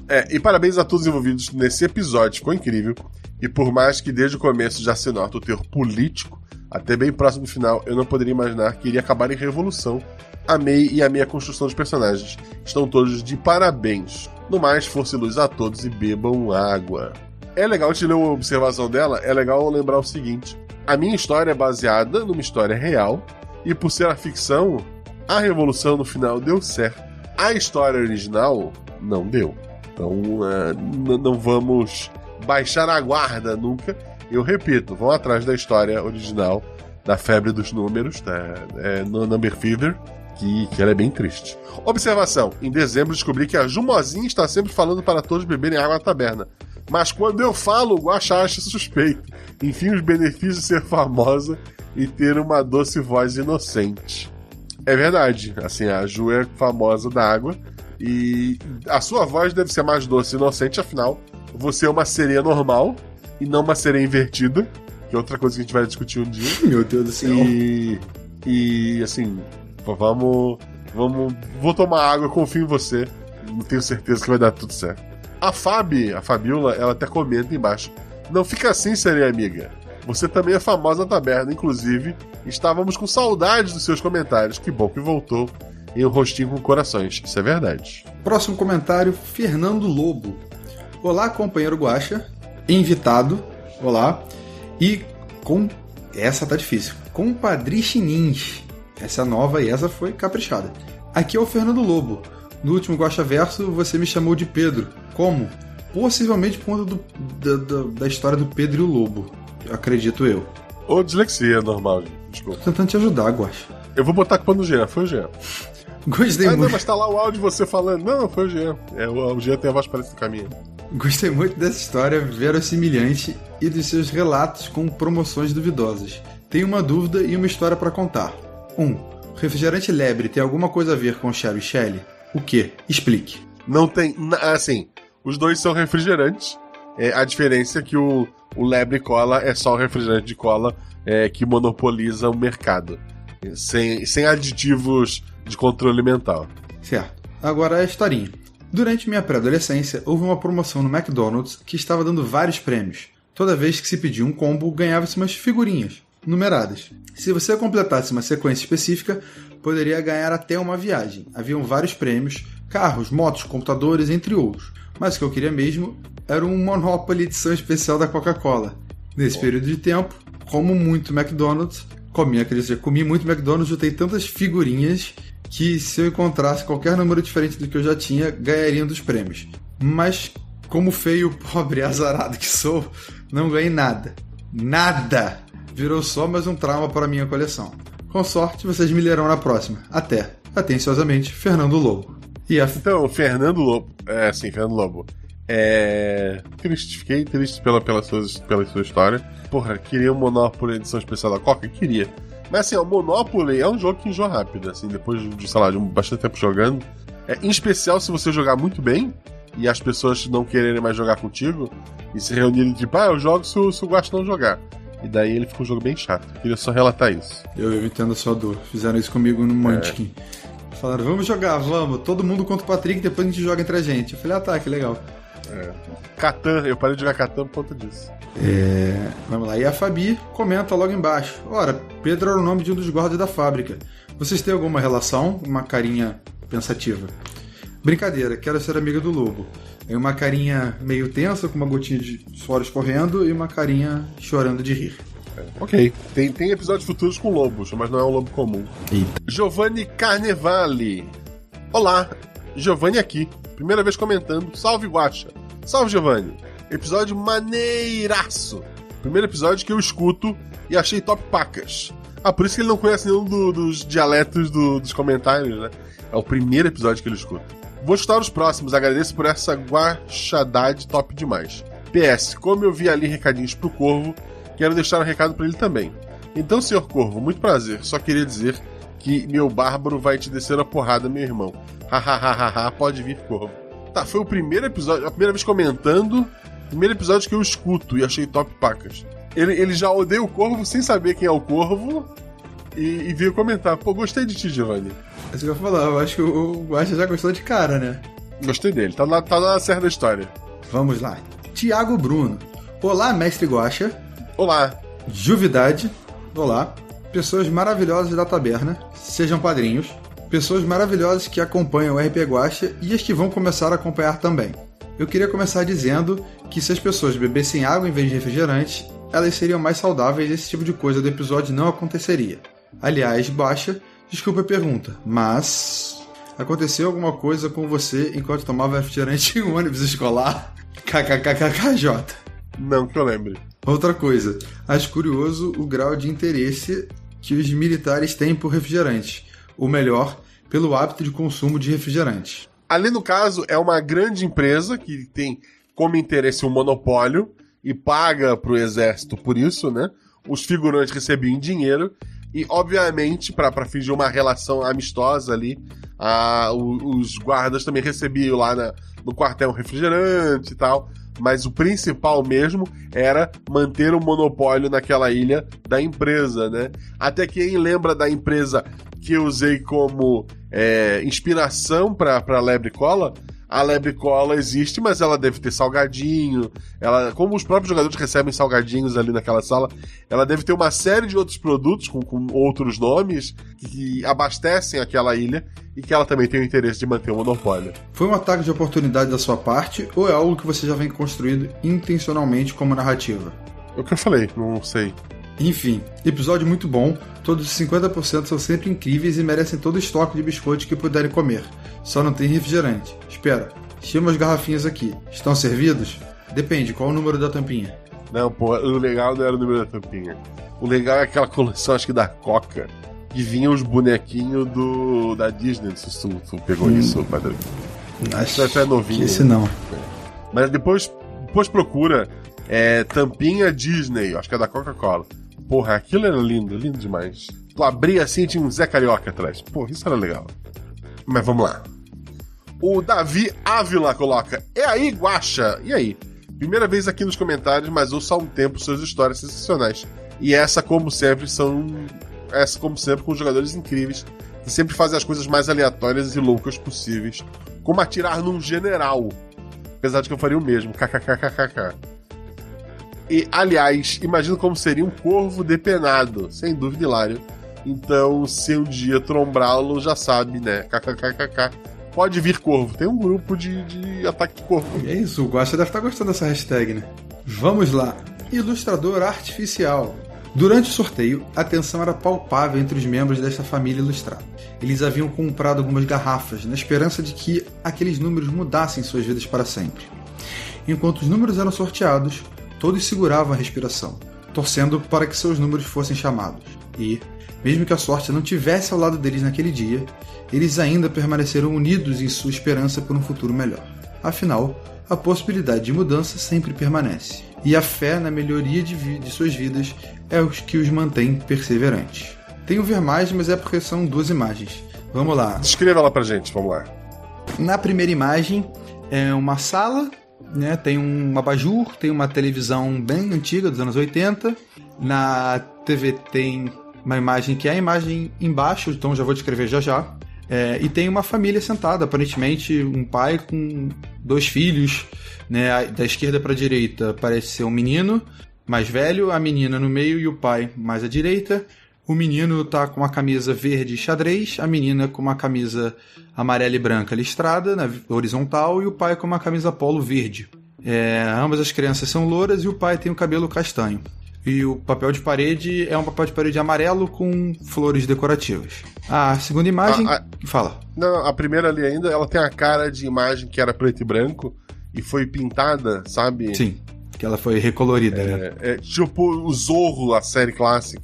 É, e parabéns a todos os envolvidos nesse episódio, ficou incrível. E por mais que desde o começo já se nota o teor político, até bem próximo do final, eu não poderia imaginar que iria acabar em revolução. Amei e amei a construção dos personagens. Estão todos de parabéns. No mais, força e luz a todos e bebam água. É legal te ler uma observação dela, é legal lembrar o seguinte: a minha história é baseada numa história real, e por ser a ficção, a revolução no final deu certo. A história original não deu. Então n- não vamos baixar a guarda nunca. Eu repito, vão atrás da história original da febre dos números, da é, no Number Fever, que, que ela é bem triste. Observação: em dezembro descobri que a Jumozinha está sempre falando para todos beberem água na taberna. Mas quando eu falo, o Guaxa acha suspeito. Enfim, os benefícios de ser famosa e ter uma doce voz inocente. É verdade, assim, a Ju é famosa da água e a sua voz deve ser mais doce e inocente, afinal, você é uma sereia normal e não uma sereia invertida, que é outra coisa que a gente vai discutir um dia. [laughs] Meu Deus do céu. E, e assim, Vamos. Vamos. Vou tomar água, confio em você. Não tenho certeza que vai dar tudo certo. A Fabi, a Fabiola, ela até comenta embaixo. Não fica assim, seria amiga. Você também é famosa na taberna, inclusive. Estávamos com saudades dos seus comentários. Que bom que voltou em um rostinho com corações. Isso é verdade. Próximo comentário, Fernando Lobo. Olá, companheiro Guaxa. Invitado. Olá. E com. Essa tá difícil. Compadre Chinins. Essa nova e essa foi caprichada. Aqui é o Fernando Lobo. No último Guaxa Verso, você me chamou de Pedro. Como? Possivelmente por conta do- da, da- história do Pedro e o Lobo. Acredito eu. Ou dislexia normal. Desculpa. Tô tentando te ajudar, Guaxa. Eu vou botar a culpa no Jean. Foi o Jean. Gostei Ah, não, muito. mas tá lá o áudio de você falando. Não, foi o Jean. É, o, o Jean tem a voz parecida com a minha. Gostei muito dessa história verossimilhante e dos seus relatos com promoções duvidosas. Tenho uma dúvida e uma história para contar. 1. Um, refrigerante lebre tem alguma coisa a ver com Sherry Shelley? O que? Explique. Não tem. Assim, os dois são refrigerantes. É, a diferença é que o, o Lebre Cola é só o refrigerante de cola é, que monopoliza o mercado. Sem, sem aditivos de controle mental. Certo. Agora a historinha. Durante minha pré-adolescência, houve uma promoção no McDonald's que estava dando vários prêmios. Toda vez que se pedia um combo, ganhava-se umas figurinhas, numeradas. Se você completasse uma sequência específica, poderia ganhar até uma viagem. Haviam vários prêmios, carros, motos, computadores, entre outros. Mas o que eu queria mesmo era um Monopoly edição especial da Coca-Cola. Nesse período de tempo, como muito McDonald's, comi, quer dizer, comi muito McDonald's, juntei tantas figurinhas que se eu encontrasse qualquer número diferente do que eu já tinha, ganharia um dos prêmios. Mas, como feio, [laughs] pobre, azarado que sou, não ganhei nada. Nada! Virou só mais um trauma para minha coleção. Com sorte, vocês me lerão na próxima. Até. Atenciosamente, Fernando Lobo. E a Então, Fernando Lobo. É, sim, Fernando Lobo. É. Triste, fiquei triste pela, pela, sua, pela sua história. Porra, queria um Monopoly edição especial da Coca? Queria. Mas assim, o Monopoly é um jogo que enjoa rápido, assim, depois de, sei lá, de um bastante tempo jogando. É, em especial se você jogar muito bem e as pessoas não quererem mais jogar contigo e se reunirem tipo, ah, eu jogo se, o- se o não jogar. E daí ele fica um jogo bem chato. Eu queria só relatar isso. Eu, entendo a sua dor. Fizeram isso comigo no Munchkin. Falaram, vamos jogar, vamos. Todo mundo contra o Patrick, depois a gente joga entre a gente. Eu falei, ah tá, que legal. Catan, eu parei de jogar Catan por conta disso. É, vamos lá. E a Fabi comenta logo embaixo. Ora, Pedro era o nome de um dos guardas da fábrica. Vocês têm alguma relação? Uma carinha pensativa. Brincadeira, quero ser amiga do lobo. É uma carinha meio tensa, com uma gotinha de suor escorrendo e uma carinha chorando de rir. Ok. Tem, tem episódios futuros com lobos, mas não é um lobo comum. Eita. Giovanni Carnevale. Olá, Giovanni aqui. Primeira vez comentando. Salve, Guacha. Salve, Giovanni. Episódio maneiraço. Primeiro episódio que eu escuto e achei top pacas. Ah, por isso que ele não conhece nenhum do- dos dialetos do- dos comentários, né? É o primeiro episódio que ele escuta. Vou escutar os próximos. Agradeço por essa guachadade top demais. PS, como eu vi ali recadinhos pro Corvo, quero deixar um recado pra ele também. Então, senhor Corvo, muito prazer. Só queria dizer que meu bárbaro vai te descer a porrada, meu irmão. Hahaha, pode vir, Corvo. Tá, foi o primeiro episódio, a primeira vez comentando, primeiro episódio que eu escuto e achei top pacas. Ele, ele já odeia o Corvo sem saber quem é o Corvo e, e veio comentar. Pô, gostei de ti, Giovanni. É isso que eu ia falar, eu acho que o Guaxa já gostou de cara, né? Gostei dele, tá na, tá na serra da história. Vamos lá. Tiago Bruno. Olá, mestre Guaxa. Olá. Juvidade. Olá. Pessoas maravilhosas da taberna. Sejam padrinhos. Pessoas maravilhosas que acompanham o RP Guacha e as que vão começar a acompanhar também. Eu queria começar dizendo que se as pessoas bebessem água em vez de refrigerante, elas seriam mais saudáveis e esse tipo de coisa do episódio não aconteceria. Aliás, Baixa, desculpa a pergunta, mas aconteceu alguma coisa com você enquanto tomava refrigerante em um ônibus escolar? [laughs] KKKKJ. Não que eu lembre. Outra coisa, acho curioso o grau de interesse que os militares têm por refrigerante, ou melhor, pelo hábito de consumo de refrigerante. Ali no caso é uma grande empresa que tem como interesse um monopólio e paga pro exército por isso, né? Os figurantes recebiam dinheiro e, obviamente, para fingir uma relação amistosa ali, a, o- os guardas também recebiam lá na- no quartel refrigerante e tal. Mas o principal mesmo era manter o monopólio naquela ilha da empresa, né? Até quem lembra da empresa que eu usei como é, inspiração pra, pra lebre cola, a lebre cola existe, mas ela deve ter salgadinho. Ela, como os próprios jogadores recebem salgadinhos ali naquela sala, ela deve ter uma série de outros produtos com, com outros nomes que abastecem aquela ilha e que ela também tem o interesse de manter o monopólio. Foi um ataque de oportunidade da sua parte ou é algo que você já vem construindo intencionalmente como narrativa? É o que eu falei, não sei. Enfim, episódio muito bom. Todos os 50% são sempre incríveis e merecem todo o estoque de biscoitos que puderem comer. Só não tem refrigerante. Espera, chama as garrafinhas aqui. Estão servidos? Depende, qual o número da tampinha? Não, pô, o legal não era o número da tampinha. O legal é aquela coleção, acho que da Coca, que vinha os bonequinhos do da Disney. Se tu, tu pegou isso, padre. Acho Isso é novinho. que esse não. Mas depois, depois procura é, tampinha Disney, acho que é da Coca-Cola. Porra, aquilo era lindo, lindo demais. Tu abria assim e tinha um Zé Carioca atrás. Porra, isso era legal. Mas vamos lá. O Davi Ávila coloca: É aí, Guaxa? E aí? Primeira vez aqui nos comentários, mas ouço há um tempo suas histórias sensacionais. E essa, como sempre, são. Essa, como sempre, com jogadores incríveis que sempre fazem as coisas mais aleatórias e loucas possíveis. Como atirar num general. Apesar de que eu faria o mesmo. KKKKK. E, aliás, imagino como seria um corvo depenado. Sem dúvida, hilário. Então, se um dia trombrá-lo, já sabe, né? KKKKK. Pode vir corvo. Tem um grupo de, de ataque de corvo. E é isso, o Guaxa deve estar gostando dessa hashtag, né? Vamos lá. Ilustrador artificial. Durante o sorteio, a tensão era palpável entre os membros desta família ilustrada. Eles haviam comprado algumas garrafas na esperança de que aqueles números mudassem suas vidas para sempre. Enquanto os números eram sorteados, todos seguravam a respiração, torcendo para que seus números fossem chamados. E, mesmo que a sorte não tivesse ao lado deles naquele dia, eles ainda permaneceram unidos em sua esperança por um futuro melhor. Afinal, a possibilidade de mudança sempre permanece, e a fé na melhoria de, vi- de suas vidas é o que os mantém perseverantes. Tenho ver mais, mas é porque são duas imagens. Vamos lá. Descreva ela pra gente, vamos lá. Na primeira imagem é uma sala, né? Tem um abajur, tem uma televisão bem antiga dos anos 80. Na TV tem uma imagem que é a imagem embaixo, então já vou descrever já já. É, e tem uma família sentada, aparentemente um pai com dois filhos, né? Da esquerda para a direita parece ser um menino mais velho, a menina no meio e o pai mais à direita. O menino tá com uma camisa verde xadrez, a menina com uma camisa amarela e branca listrada, na horizontal, e o pai com uma camisa polo verde. É, ambas as crianças são louras e o pai tem o cabelo castanho. E o papel de parede é um papel de parede amarelo com flores decorativas. A segunda imagem. Ah, Fala. Não, a primeira ali ainda, ela tem a cara de imagem que era preto e branco e foi pintada, sabe? Sim, que ela foi recolorida, né? É, é tipo o Zorro, a série clássica.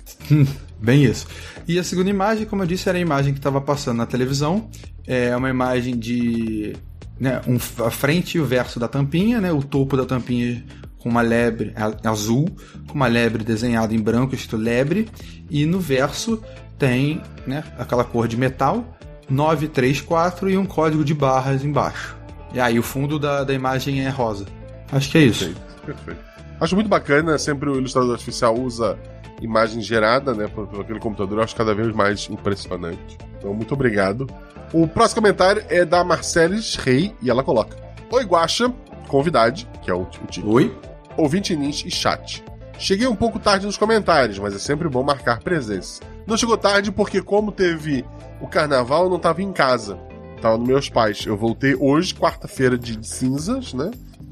Bem isso. E a segunda imagem, como eu disse, era a imagem que estava passando na televisão. É uma imagem de né, um, a frente e o verso da tampinha, né, o topo da tampinha com uma lebre azul, com uma lebre desenhada em branco, escrito lebre, e no verso tem né, aquela cor de metal, 934 e um código de barras embaixo. E aí o fundo da, da imagem é rosa. Acho que é isso. Perfeito. Acho muito bacana, sempre o ilustrador artificial usa imagem gerada, né, por, por aquele computador, eu acho cada vez mais impressionante. Então, muito obrigado. O próximo comentário é da Marcelis Rei, e ela coloca: Oi, Guaxa, convidade, que é o, o título. Oi? ouvinte Nins e chat. Cheguei um pouco tarde nos comentários, mas é sempre bom marcar presença. Não chegou tarde porque, como teve o carnaval, eu não estava em casa. Tava nos meus pais. Eu voltei hoje, quarta-feira de cinzas, né?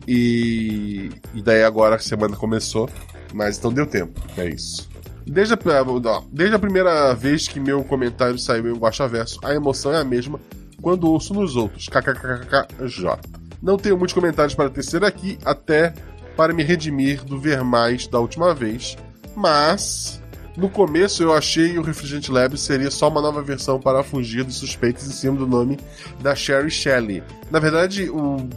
E, e daí agora a semana começou. Mas então deu tempo. É isso. Desde a, ó, desde a primeira vez que meu comentário saiu em Guaxaverso, a emoção é a mesma quando ouço nos outros. KKKKJ. Não tenho muitos comentários para tecer aqui, até para me redimir do ver mais da última vez. Mas no começo eu achei o Refrigerante Lab seria só uma nova versão para fugir dos suspeitos em cima do nome da Sherry Shelley. Na verdade, o,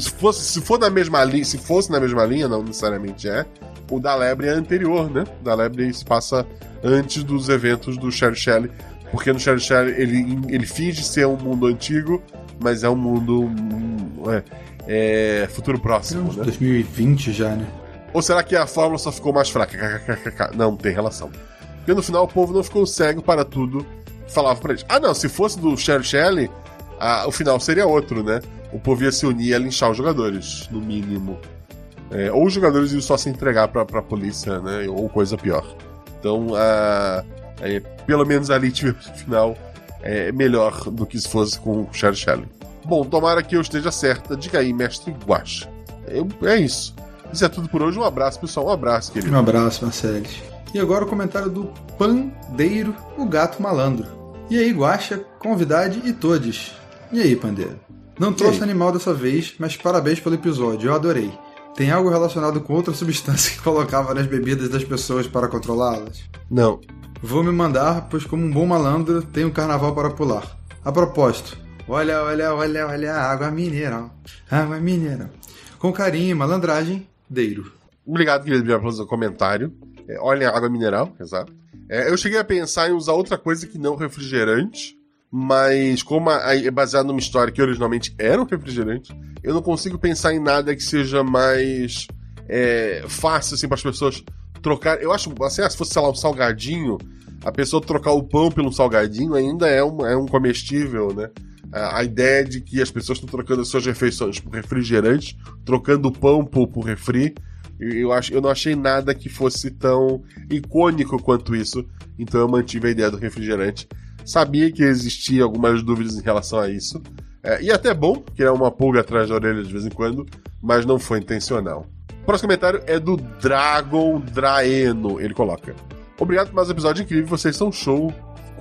se, fosse, se for na mesma linha, se fosse na mesma linha, não necessariamente é, o da Lebre é anterior, né? O da Lebre se passa antes dos eventos do Sherry Shelley. Porque no Sherry Shelley ele, ele finge ser um mundo antigo, mas é um mundo. um, é, é, futuro próximo, né? 2020 já, né? Ou será que a fórmula só ficou mais fraca? [laughs] Não, tem relação. Porque no final o povo não ficou cego para tudo falava pra eles: ah, não, se fosse do Sherry Shelley, ah, o final seria outro, né? O povo ia se unir ia linchar os jogadores, no mínimo. É, ou os jogadores iam só se entregar pra, pra polícia, né? Ou coisa pior. Então, ah, é, pelo menos ali [laughs] tive o final é melhor do que se fosse com o Sherry Shelley. Bom, tomara que eu esteja certa. Diga aí, mestre Guacha. Eu, é isso. Isso é tudo por hoje. Um abraço, pessoal. Um abraço, querido. Um abraço, Marceles. E agora o comentário do Pandeiro, o gato malandro. E aí, Guacha, convidade e todos. E aí, Pandeiro? Não trouxe animal dessa vez, mas parabéns pelo episódio, eu adorei. Tem algo relacionado com outra [laughs] substância que colocava nas bebidas das pessoas para controlá-las? Não. Vou me mandar, pois como um bom malandro, tenho um carnaval para pular. A propósito, olha, olha, olha, olha, água mineral. Água mineral. Com carinho e malandragem, Deiro. Obrigado, querido, pelo comentário. É, olha a água mineral, exato. É, eu cheguei a pensar em usar outra coisa que não refrigerante, mas como é baseado numa história que originalmente era um refrigerante, eu não consigo pensar em nada que seja mais é, fácil assim, para as pessoas trocar. Eu acho, assim, ah, se fosse, sei lá, um salgadinho, a pessoa trocar o pão pelo salgadinho ainda é um, é um comestível, né? A ideia de que as pessoas estão trocando as suas refeições por refrigerantes, trocando o pão por, por refri, eu, acho, eu não achei nada que fosse tão icônico quanto isso, então eu mantive a ideia do refrigerante. Sabia que existia algumas dúvidas em relação a isso, é, e até bom criar uma pulga atrás da orelha de vez em quando, mas não foi intencional. O próximo comentário é do Dragon Draeno. Ele coloca: Obrigado por mais um episódio incrível, vocês são show.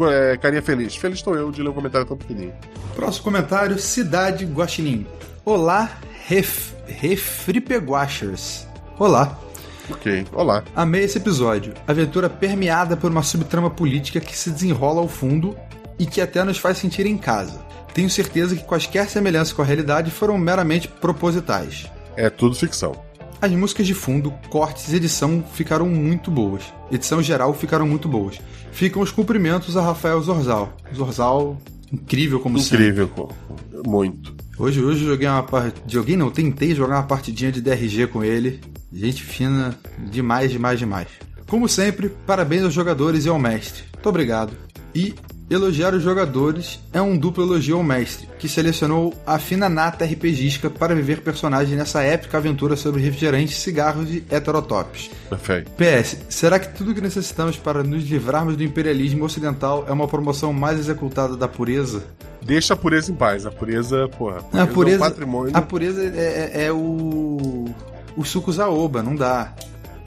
É, carinha feliz. Feliz estou eu de ler um comentário tão pequenininho. Próximo comentário, Cidade Guaxinim. Olá, ref, Refripeguachers. Olá. Ok, olá. Amei esse episódio. Aventura permeada por uma subtrama política que se desenrola ao fundo e que até nos faz sentir em casa. Tenho certeza que quaisquer semelhanças com a realidade foram meramente propositais. É tudo ficção. As músicas de fundo, cortes e edição ficaram muito boas. Edição geral ficaram muito boas. Ficam os cumprimentos a Rafael Zorzal. Zorzal, incrível como sempre. Incrível, muito. Hoje, hoje joguei uma parte. Joguei não, tentei jogar uma partidinha de DRG com ele. Gente fina, demais, demais, demais. Como sempre, parabéns aos jogadores e ao mestre. Muito obrigado. E elogiar os jogadores é um duplo elogio ao mestre, que selecionou a fina nata RPGística para viver personagem nessa épica aventura sobre refrigerantes, cigarros e heterotops. Perfeito. PS, será que tudo que necessitamos para nos livrarmos do imperialismo ocidental é uma promoção mais executada da pureza? Deixa a pureza em paz. A pureza, porra. A pureza, é um patrimônio. a pureza é, é- é o. O suco zaoba, não dá.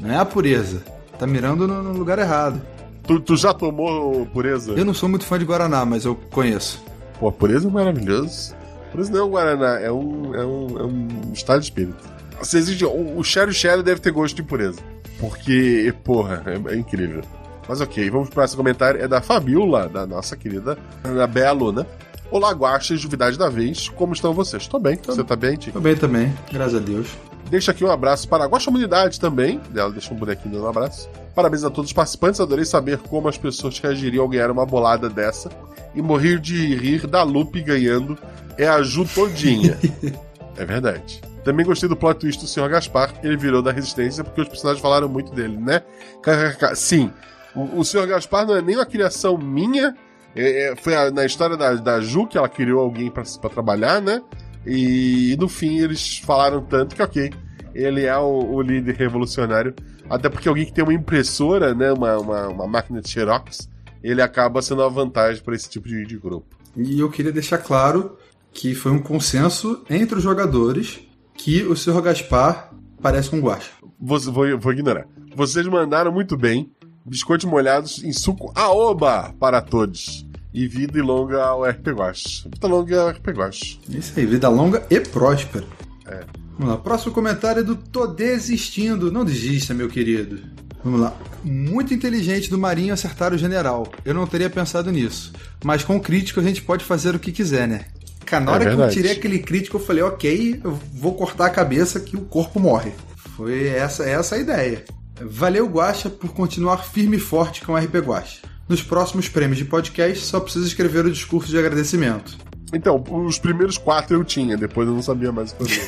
Não é a pureza. Tá mirando no, no lugar errado. Tu, tu já tomou pureza? Eu não sou muito fã de Guaraná, mas eu conheço. Pô, pureza é maravilhoso. Pureza não é um Guaraná, é um, é um, é um estado de espírito. Se existe, o, o Sherry Sherry deve ter gosto de pureza. Porque, porra, é, é incrível. Mas ok, vamos para esse comentário. É da Fabiola, da nossa querida Ana Belo, né? Olá, guaxas, novidade da vez. Como estão vocês? Tô bem. Você tá bem, Tico? Tô bem também, graças a Deus. Deixa aqui um abraço para a Guaxa Comunidade também. Ela deixou um bonequinho dando um abraço. Parabéns a todos os participantes. Adorei saber como as pessoas reagiriam ao ganhar uma bolada dessa. E morrer de rir da Lupe ganhando é a Ju todinha. [laughs] é verdade. Também gostei do plot twist do Sr. Gaspar. Ele virou da Resistência porque os personagens falaram muito dele, né? KKK. Sim, o, o Sr. Gaspar não é nem uma criação minha. É- é- foi a- na história da, da Ju que ela criou alguém pra trabalhar, né? E, no fim eles falaram tanto que, ok, ele é o, o líder revolucionário. Até porque alguém que tem uma impressora, né? Uma, uma, uma máquina de Xerox, ele acaba sendo uma vantagem para esse tipo de, de grupo. E eu queria deixar claro que foi um consenso entre os jogadores que o Sr. Gaspar parece com Guacha. Vou, vou, vou ignorar. Vocês mandaram muito bem. Biscoitos molhados em suco aoba para todos. E vida e longa ao RP Guache. Vida longa ao RP Guache. Isso aí, vida longa e próspera. É. Vamos lá, próximo comentário é do Tô Desistindo. Não desista, meu querido. Vamos lá. Muito inteligente do Marinho acertar o general. Eu não teria pensado nisso. Mas com crítico a gente pode fazer o que quiser, né? Cara, na É hora que eu tirei aquele crítico, eu falei, ok, eu vou cortar a cabeça que o corpo morre. Foi essa, essa a ideia. Valeu, Guacha, por continuar firme e forte com o RP Guacha. Nos próximos prêmios de podcast, só precisa escrever o discurso de agradecimento. Então, os primeiros quatro eu tinha, depois eu não sabia mais fazer.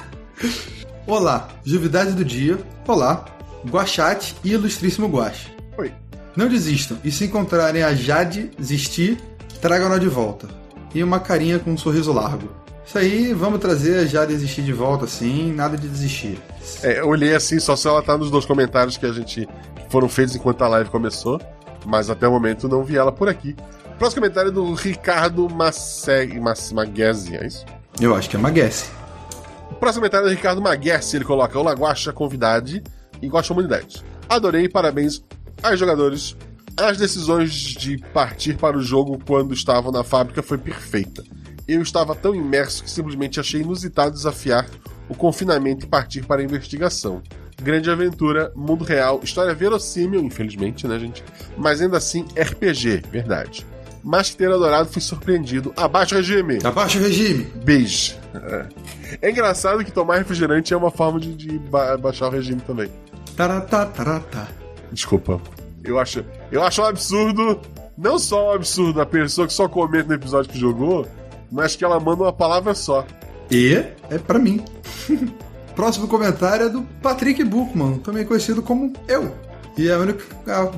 [laughs] Olá, Juvidade do Dia. Olá, Guachate e Ilustríssimo Guache. Oi. Não desistam, e se encontrarem a Jade desistir, tragam-na de volta. E uma carinha com um sorriso largo. Isso aí, vamos trazer a Jade desistir de volta, assim, nada de desistir. É, eu olhei assim, só se ela tá nos dois comentários que a gente foram feitos enquanto a live começou, mas até o momento não vi ela por aqui. Próximo comentário é do Ricardo Masseg, Mas, Maguese, é isso? Eu acho que é uma guess. O próximo comentário é do Ricardo Maguesse, ele coloca o Laguacha convidade e gosta comunidade. Adorei, parabéns aos jogadores. As decisões de partir para o jogo quando estavam na fábrica foi perfeita. Eu estava tão imerso que simplesmente achei inusitado desafiar o confinamento e partir para a investigação. Grande aventura, mundo real, história verossímil, infelizmente, né, gente? Mas ainda assim, RPG, verdade. Mas que ter adorado fui surpreendido. Abaixo o regime! Abaixa o regime! Beijo! É. É engraçado que tomar refrigerante é uma forma de, de ba- baixar o regime também. Taratá, taratá. Desculpa. Eu acho, eu acho um absurdo, não só um absurdo a pessoa que só comenta no episódio que jogou, mas que ela manda uma palavra só. E é pra mim. [laughs] Próximo comentário é do Patrick Buchmann, também conhecido como eu. E é o único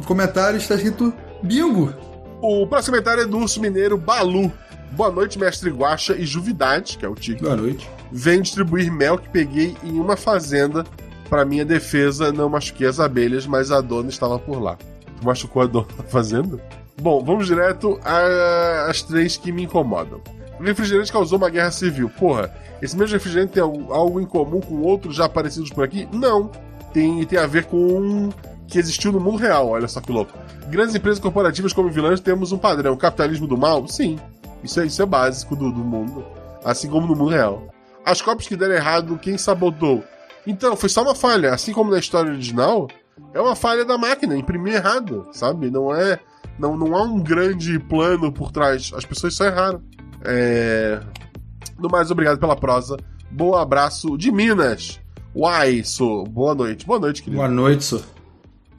comentário está escrito bingo. O próximo comentário é do urso mineiro Balu. Boa noite, mestre Guaxa e Juvidade, que é o Tigre. Boa noite. Vem distribuir mel que peguei em uma fazenda. Pra minha defesa, não machuquei as abelhas, mas a dona estava por lá. Tu machucou a dona da fazenda? Bom, vamos direto às três que me incomodam. O refrigerante causou uma guerra civil. Porra, esse mesmo refrigerante tem algo, em comum com outros já aparecidos por aqui? Não. Tem, tem a ver com que existiu no mundo real, olha só que louco. Grandes empresas corporativas como vilãs temos um padrão. Capitalismo do mal? Sim. Isso é, isso é básico do, do mundo. Assim como no mundo real. As cópias que deram errado, quem sabotou? Então, foi só uma falha. Assim como na história original, é uma falha da máquina, imprimir errado, sabe? Não é. Não, não há um grande plano por trás. As pessoas só erraram. É. No mais, obrigado pela prosa. Bom abraço de Minas. Uai, sou. Boa noite. Boa noite, querido. Boa noite, senhor.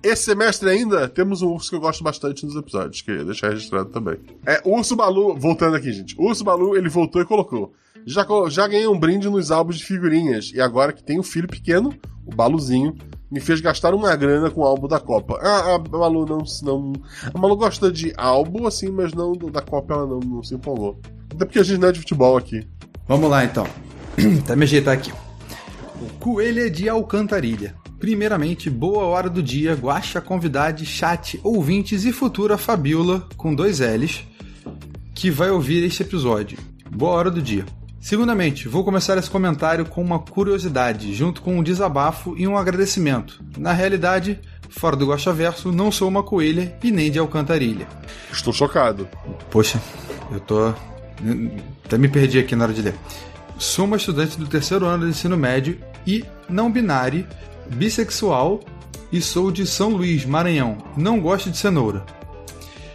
Esse semestre ainda temos um urso que eu gosto bastante nos episódios, queria deixar registrado também. É, o Urso Balu, voltando aqui, gente. O Urso Balu, ele voltou e colocou. Já, já ganhei um brinde nos álbuns de figurinhas, e agora que tenho um filho pequeno, o Baluzinho, me fez gastar uma grana com o álbum da Copa. Ah, a Malu não, não. A Malu gosta de álbum, assim, mas não da Copa ela não, não se empolgou. Até porque a gente não é de futebol aqui. Vamos lá então. [clears throat] Até me ajeitar aqui. O Coelho de Alcantarilha. Primeiramente, boa hora do dia, guacha, convidade, chat, ouvintes e futura Fabiola, com dois L's, que vai ouvir este episódio. Boa hora do dia. Segundamente, vou começar esse comentário com uma curiosidade, junto com um desabafo e um agradecimento. Na realidade, fora do Guacha Verso, não sou uma coelha e nem de alcantarilha. Estou chocado. Poxa, eu tô. Até me perdi aqui na hora de ler. Sou uma estudante do terceiro ano do ensino médio e não binário, bissexual e sou de São Luís, Maranhão. Não gosto de cenoura.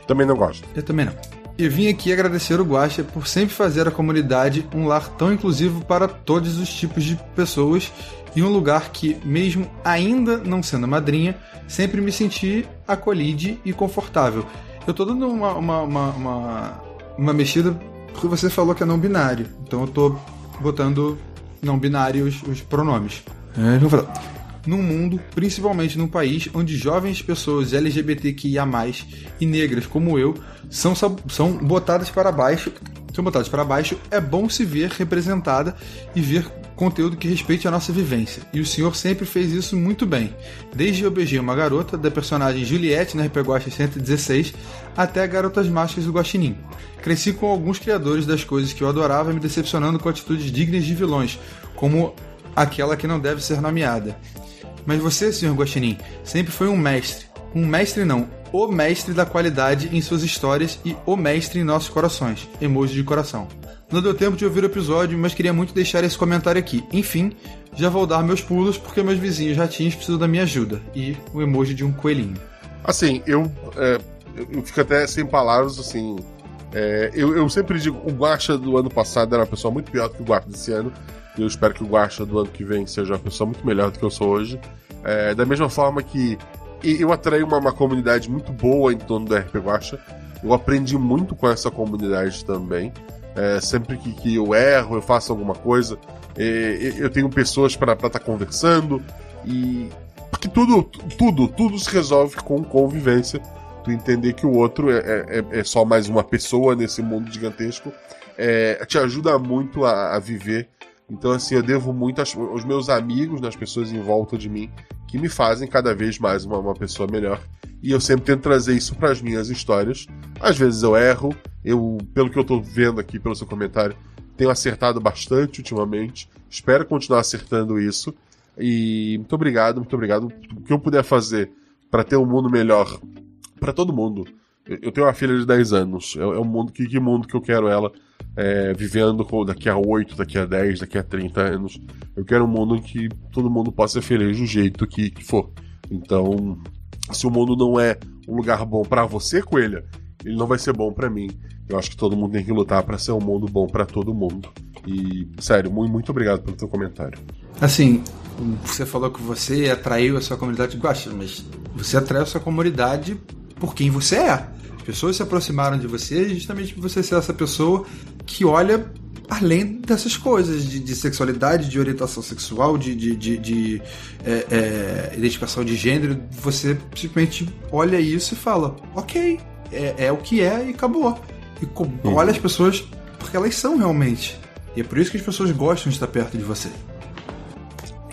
Também não gosto. Eu também não. E vim aqui agradecer o Guaxa por sempre fazer a comunidade um lar tão inclusivo para todos os tipos de pessoas e um lugar que, mesmo ainda não sendo madrinha, sempre me senti acolhido e confortável. Eu tô dando uma, uma, uma, uma, uma mexida porque você falou que é não binário. Então eu tô botando não binário os, pronomes. É, vamos falar num mundo, principalmente num país onde jovens pessoas LGBTQIA+, e negras como eu são, são botadas para baixo, são botadas para baixo, é bom se ver representada e ver conteúdo que respeite a nossa vivência. E o senhor sempre fez isso muito bem. Desde Eu Beijei Uma Garota, da personagem Juliette na RPG Guaxa 116, até Garotas Mágicas do Guaxinim. Cresci com alguns criadores das coisas que eu adorava me decepcionando com atitudes dignas de vilões, como aquela que não deve ser nomeada. Mas você, Sr. Guaxinim, sempre foi um mestre. Um mestre não, o mestre da qualidade em suas histórias e o mestre em nossos corações. Emoji de coração. Não deu tempo de ouvir o episódio, mas queria muito deixar esse comentário aqui. Enfim, já vou dar meus pulos porque meus vizinhos ratinhos precisam da minha ajuda. E o emoji de um coelhinho. Assim, eu, é, eu fico até sem palavras, assim. é, eu, eu sempre digo, o Guacha do ano passado era uma pessoa muito pior do que o Guacha desse ano. E eu espero que o Guacha do ano que vem seja uma pessoa muito melhor do que eu sou hoje. É, da mesma forma que eu atraí uma, uma comunidade muito boa em torno do RP Guacha. Eu aprendi muito com essa comunidade também. É, sempre que, que eu erro, eu faço alguma coisa, é, eu tenho pessoas para estar conversando. E porque tudo, tudo, tudo se resolve com convivência. tu entender que o outro é, é, é só mais uma pessoa nesse mundo gigantesco, é, te ajuda muito a, a, viver. Então, assim, eu devo muito aos meus amigos, nas pessoas em volta de mim, que me fazem cada vez mais uma, uma pessoa melhor. E eu sempre tento trazer isso para as minhas histórias. Às vezes eu erro, eu, pelo que eu tô vendo aqui pelo seu comentário, tenho acertado bastante ultimamente. Espero continuar acertando isso. E muito obrigado, muito obrigado. O que eu puder fazer para ter um mundo melhor para todo mundo. Eu tenho uma filha de 10 anos. É, é um mundo que, que mundo que eu quero ela é, vivendo daqui a 8, daqui a 10, daqui a 30 anos. Eu quero um mundo em que todo mundo possa ser feliz do jeito que, que for. Então, se o mundo não é um lugar bom para você, coelha, ele não vai ser bom para mim. Eu acho que todo mundo tem que lutar para ser um mundo bom para todo mundo. E, sério, muito, muito obrigado pelo teu comentário. Assim, você falou que você atraiu a sua comunidade de mas você atraiu a sua comunidade por quem você é. As pessoas se aproximaram de você justamente por você ser essa pessoa que olha além dessas coisas de, de sexualidade, de orientação sexual, de, de, de, de é, é, identificação de gênero. Você simplesmente olha isso e fala: ok, é, é o que é e acabou. E uhum. olha as pessoas porque elas são realmente. E é por isso que as pessoas gostam de estar perto de você.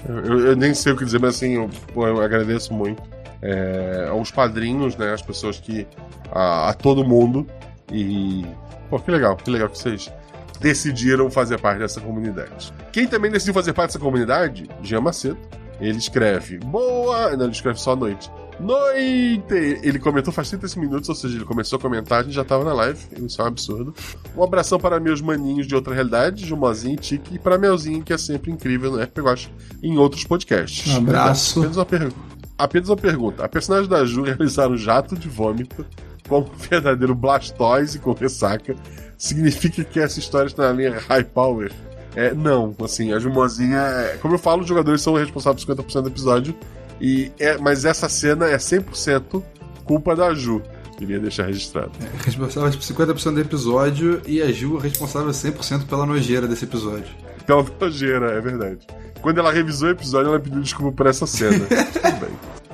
Eu, eu nem sei o que dizer, mas assim, eu, eu agradeço muito é, aos padrinhos, né? As pessoas que. A, a, todo mundo. E. Pô, que legal, que legal que vocês decidiram fazer parte dessa comunidade. Quem também decidiu fazer parte dessa comunidade? Jean Macedo. Ele escreve boa. Não, ele escreve só à noite. Noite! Ele comentou faz 35 minutos, ou seja, ele começou a comentar, a gente já tava na live, isso é um absurdo. Um abração para meus maninhos de outra realidade, Jumozinho e Tiki, e para Melzinho, que é sempre incrível no RPG Watch, em outros podcasts. Um abraço. Apenas uma, per... Apenas uma pergunta. A personagem da Ju realizar um jato de vômito como um verdadeiro Blastoise com ressaca significa que essa história está na linha High Power? É, não, assim, a Jumozinha. É... Como eu falo, os jogadores são responsáveis por 50% do episódio e é, mas essa cena é 100% culpa da Ju. Queria deixar registrado. É, responsável por 50% do episódio e a Ju responsável 100% pela nojeira desse episódio. [laughs] Pela nojeira, é verdade. Quando ela revisou o episódio, ela pediu desculpa por essa cena. [laughs] Tudo bem.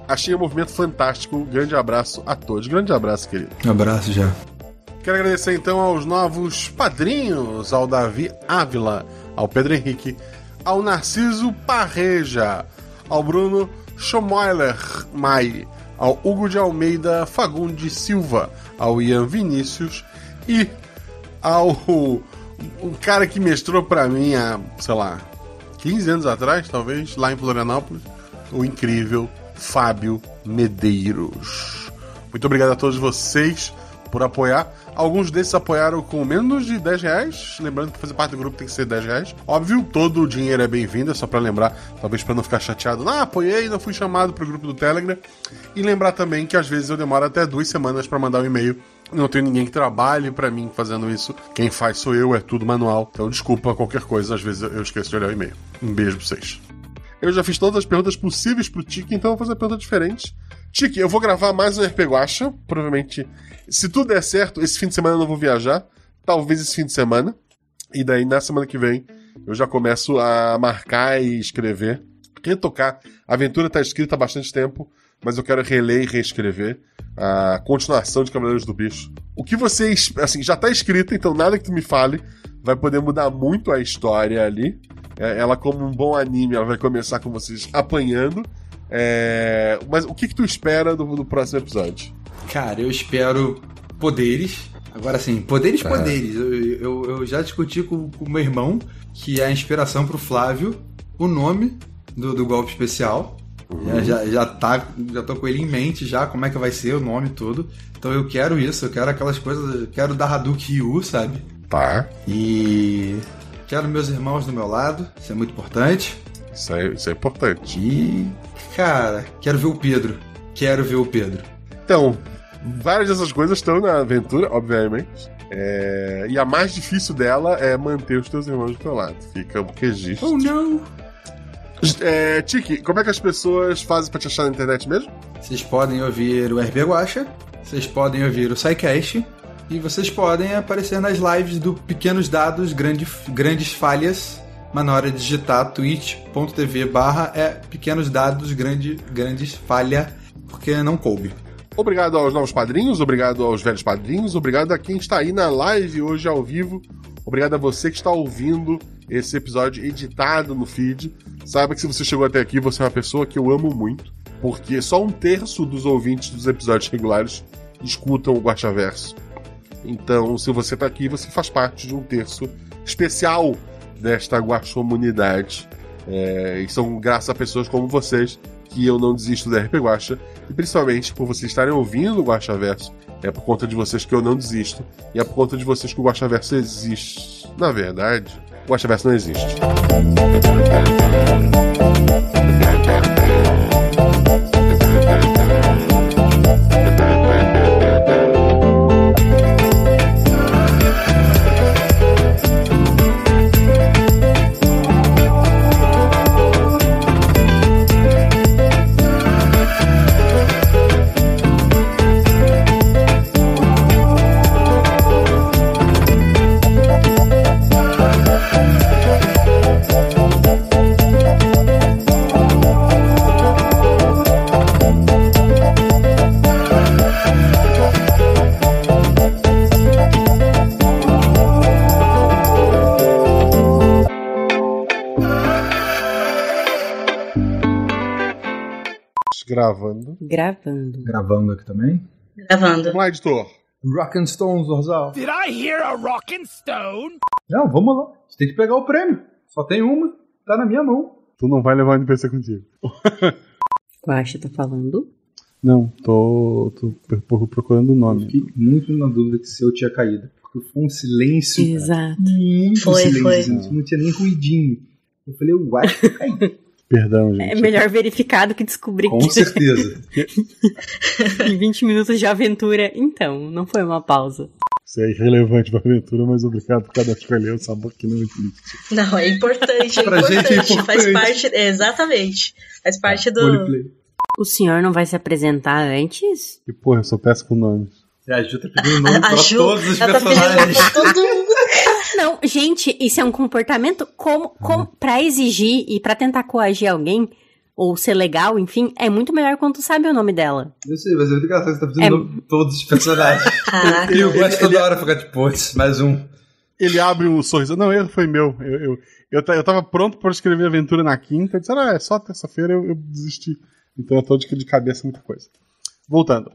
Achei o um movimento fantástico. Grande abraço a todos. Grande abraço, querido. Um abraço já. Quero agradecer então aos novos padrinhos, ao Davi Ávila, ao Pedro Henrique, ao Narciso Parreja, ao Bruno Schomoiler Mai, ao Hugo de Almeida Fagundes Silva, ao Ian Vinícius e ao um cara que mestrou para mim há, sei lá, 15 anos atrás, talvez, lá em Florianópolis, o incrível Fábio Medeiros. Muito obrigado a todos vocês por apoiar. Alguns desses apoiaram com menos de 10 reais. Lembrando que fazer parte do grupo tem que ser 10 reais. Óbvio, todo o dinheiro é bem-vindo, é só para lembrar, talvez para não ficar chateado. Ah, apoiei, não fui chamado pro grupo do Telegram. E lembrar também que às vezes eu demoro até duas semanas para mandar um e-mail. Não tenho ninguém que trabalhe para mim fazendo isso. Quem faz sou eu, é tudo manual. Então desculpa qualquer coisa, às vezes eu esqueço de olhar o e-mail. Um beijo pra vocês. Eu já fiz todas as perguntas possíveis pro Tiki, então eu vou fazer perguntas diferentes. Tiki, eu vou gravar mais um RP Guacha, provavelmente se tudo der certo, esse fim de semana eu não vou viajar. Talvez esse fim de semana. E daí, na semana que vem, eu já começo a marcar e escrever. Retocar. A aventura está escrita há bastante tempo, mas eu quero reler e reescrever a continuação de Cavaleiros do Bicho. O que vocês. Assim, já está escrito, então nada que tu me fale vai poder mudar muito a história ali. É, ela, como um bom anime, ela vai começar com vocês apanhando. É... Mas o que, que tu espera do, do próximo episódio? Cara, eu espero poderes. Agora sim, poderes, é. poderes. Eu, eu, eu, já discuti com o meu irmão, que é a inspiração pro Flávio, o nome do, do golpe especial. Uhum. Já, já, tá, já tô com ele em mente já, como é que vai ser o nome todo. Então eu quero isso, eu quero aquelas coisas, quero dar Hadouken Ryu, sabe? Tá. E quero meus irmãos do meu lado, isso é muito importante. Isso é, isso é importante. E, cara, quero ver o Pedro. Quero ver o Pedro. Então, várias dessas coisas estão na aventura, obviamente. É... E a mais difícil dela é manter os teus irmãos do teu lado. Fica o registro. Oh, não! É, Tiki, como é que as pessoas fazem pra te achar na internet mesmo? Vocês podem ouvir o RB Guacha, vocês podem ouvir o SciCast e vocês podem aparecer nas lives do Pequenos Dados grande, Grandes Falhas, mas na hora de digitar twitch.tv barra é Pequenos Dados grande, Grandes Falha, porque não coube. Obrigado aos novos padrinhos, obrigado aos velhos padrinhos, obrigado a quem está aí na live hoje ao vivo. Obrigado a você que está ouvindo esse episódio editado no feed. Saiba que se você chegou até aqui, você é uma pessoa que eu amo muito, porque só um terço dos ouvintes dos episódios regulares escutam o Guaxaverso. Então, se você está aqui, você faz parte de um terço especial desta guaxomunidade. É, e são graças a pessoas como vocês que eu não desisto da RP Guacha. E principalmente por vocês estarem ouvindo o Guaxaverso. É por conta de vocês que eu não desisto. E é por conta de vocês que o Guaxaverso existe. Na verdade, o Guaxaverso não existe. Gravando. Gravando. Gravando aqui também. Gravando. Vamos lá, editor. Rock and Stone, Zorzal. Did I hear a rockin' stone? Não, vamos lá. Você tem que pegar o prêmio. Só tem uma. Tá na minha mão. Tu não vai levar o NPC contigo. [laughs] Guaxa tá falando. Não, tô, tô procurando o nome. fiquei muito na dúvida que se eu tinha caído. Porque foi um silêncio. cara. Exato. Muito Foi, silêncio. foi. gente. Não tinha nem ruidinho. Eu falei, uai, [laughs] eu caí. Perdão, gente. É melhor verificar do que descobrir Com que [laughs] certeza. em 20 minutos de aventura. Então, não foi uma pausa. Isso é irrelevante pra aventura, mas obrigado por cada escolher o sabor que não existe. Não, é importante, é Pra importante. gente é importante. Faz parte. Exatamente. Faz parte do. O senhor não vai se apresentar antes? E porra, eu sou péssimo com nomes. A Ju tá pedindo nome A, pra Ju, todos os ela tá personagens. pedindo pra todo mundo. [laughs] Não, gente, isso é um comportamento como, como para exigir e pra tentar coagir alguém ou ser legal, enfim, é muito melhor quando tu sabe o nome dela. Eu sei, mas é muito engraçado que você tá pedindo É- nome todos os personagens. [laughs] E o gosto toda hora fica tipo, putz, mais um. Ele abre um sorriso. Não, erro foi meu. Eu, eu, eu, eu tava pronto pra escrever aventura na quinta. Eu disse, ah, é só terça-feira eu, eu desisti. Então eu tô de, de cabeça muita coisa. Voltando.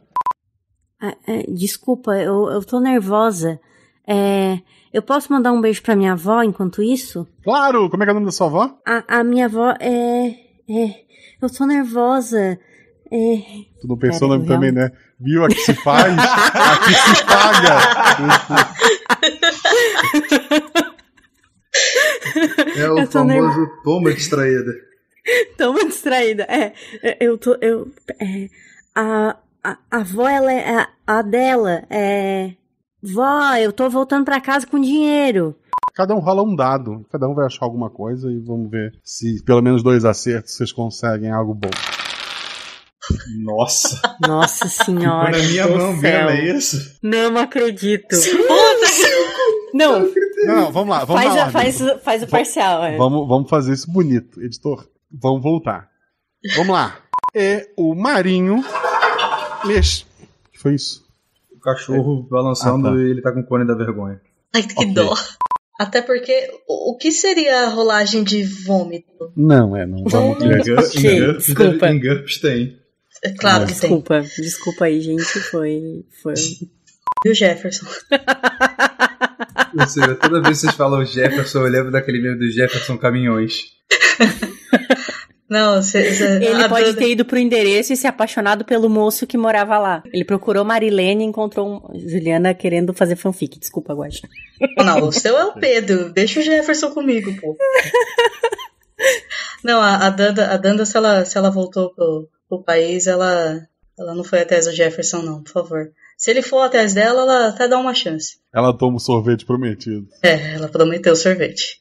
Ah, é, desculpa, eu, eu tô nervosa. É, eu posso mandar um beijo pra minha avó enquanto isso? Claro! Como é que é o nome da sua avó? A, a minha avó é. É. Eu tô nervosa. É. Tu não pensou o Pera, nome eu também, né? Viu? A que se faz, a que se paga. É o Eu tô famoso toma distraída. Muito distraída. É, eu tô. Eu, é, a, a, a avó, ela é. A, a dela é. Vó, eu tô voltando pra casa com dinheiro. Cada um rola um dado. Cada um vai achar alguma coisa e vamos ver se pelo menos dois acertos vocês conseguem algo bom. Nossa. Nossa [laughs] senhora. na minha mão mesmo, é isso? Não acredito. Puta, Não, Não, não, vamos lá, vamos faz, lá. a- faz, o- faz o parcial. é. Vamos, vamos fazer isso bonito, editor. Vamos voltar. Vamos lá. É o Marinho. Mex... O que foi isso? O cachorro balançando Ah, tá. e ele tá com o cone da vergonha. Ai, que Ok. dó. Até porque, o o que seria a rolagem de vômito? Não, é, não vamos em GURPS, desculpa. em GURPS tem. É claro que tem. Desculpa, desculpa aí, gente. Foi. foi... Viu, Jefferson? Ou seja, toda vez que vocês falam Jefferson, eu lembro daquele meme do Jefferson Caminhões. [laughs] Não, cê, cê, [laughs] Ele a pode Duda- ter ido pro endereço e se apaixonado pelo moço que morava lá. Ele procurou Marilene e encontrou um- Juliana querendo fazer fanfic. Desculpa, Guaxa. Não, o seu é o Pedro. Deixa o Jefferson comigo, pô. [laughs] Não, a, a Danda, a Danda se, ela, se ela voltou pro, pro país, ela, ela não foi atrás do Jefferson, não, por favor. Se ele for atrás dela, ela até dá uma chance. Ela toma o sorvete prometido. É, ela prometeu sorvete.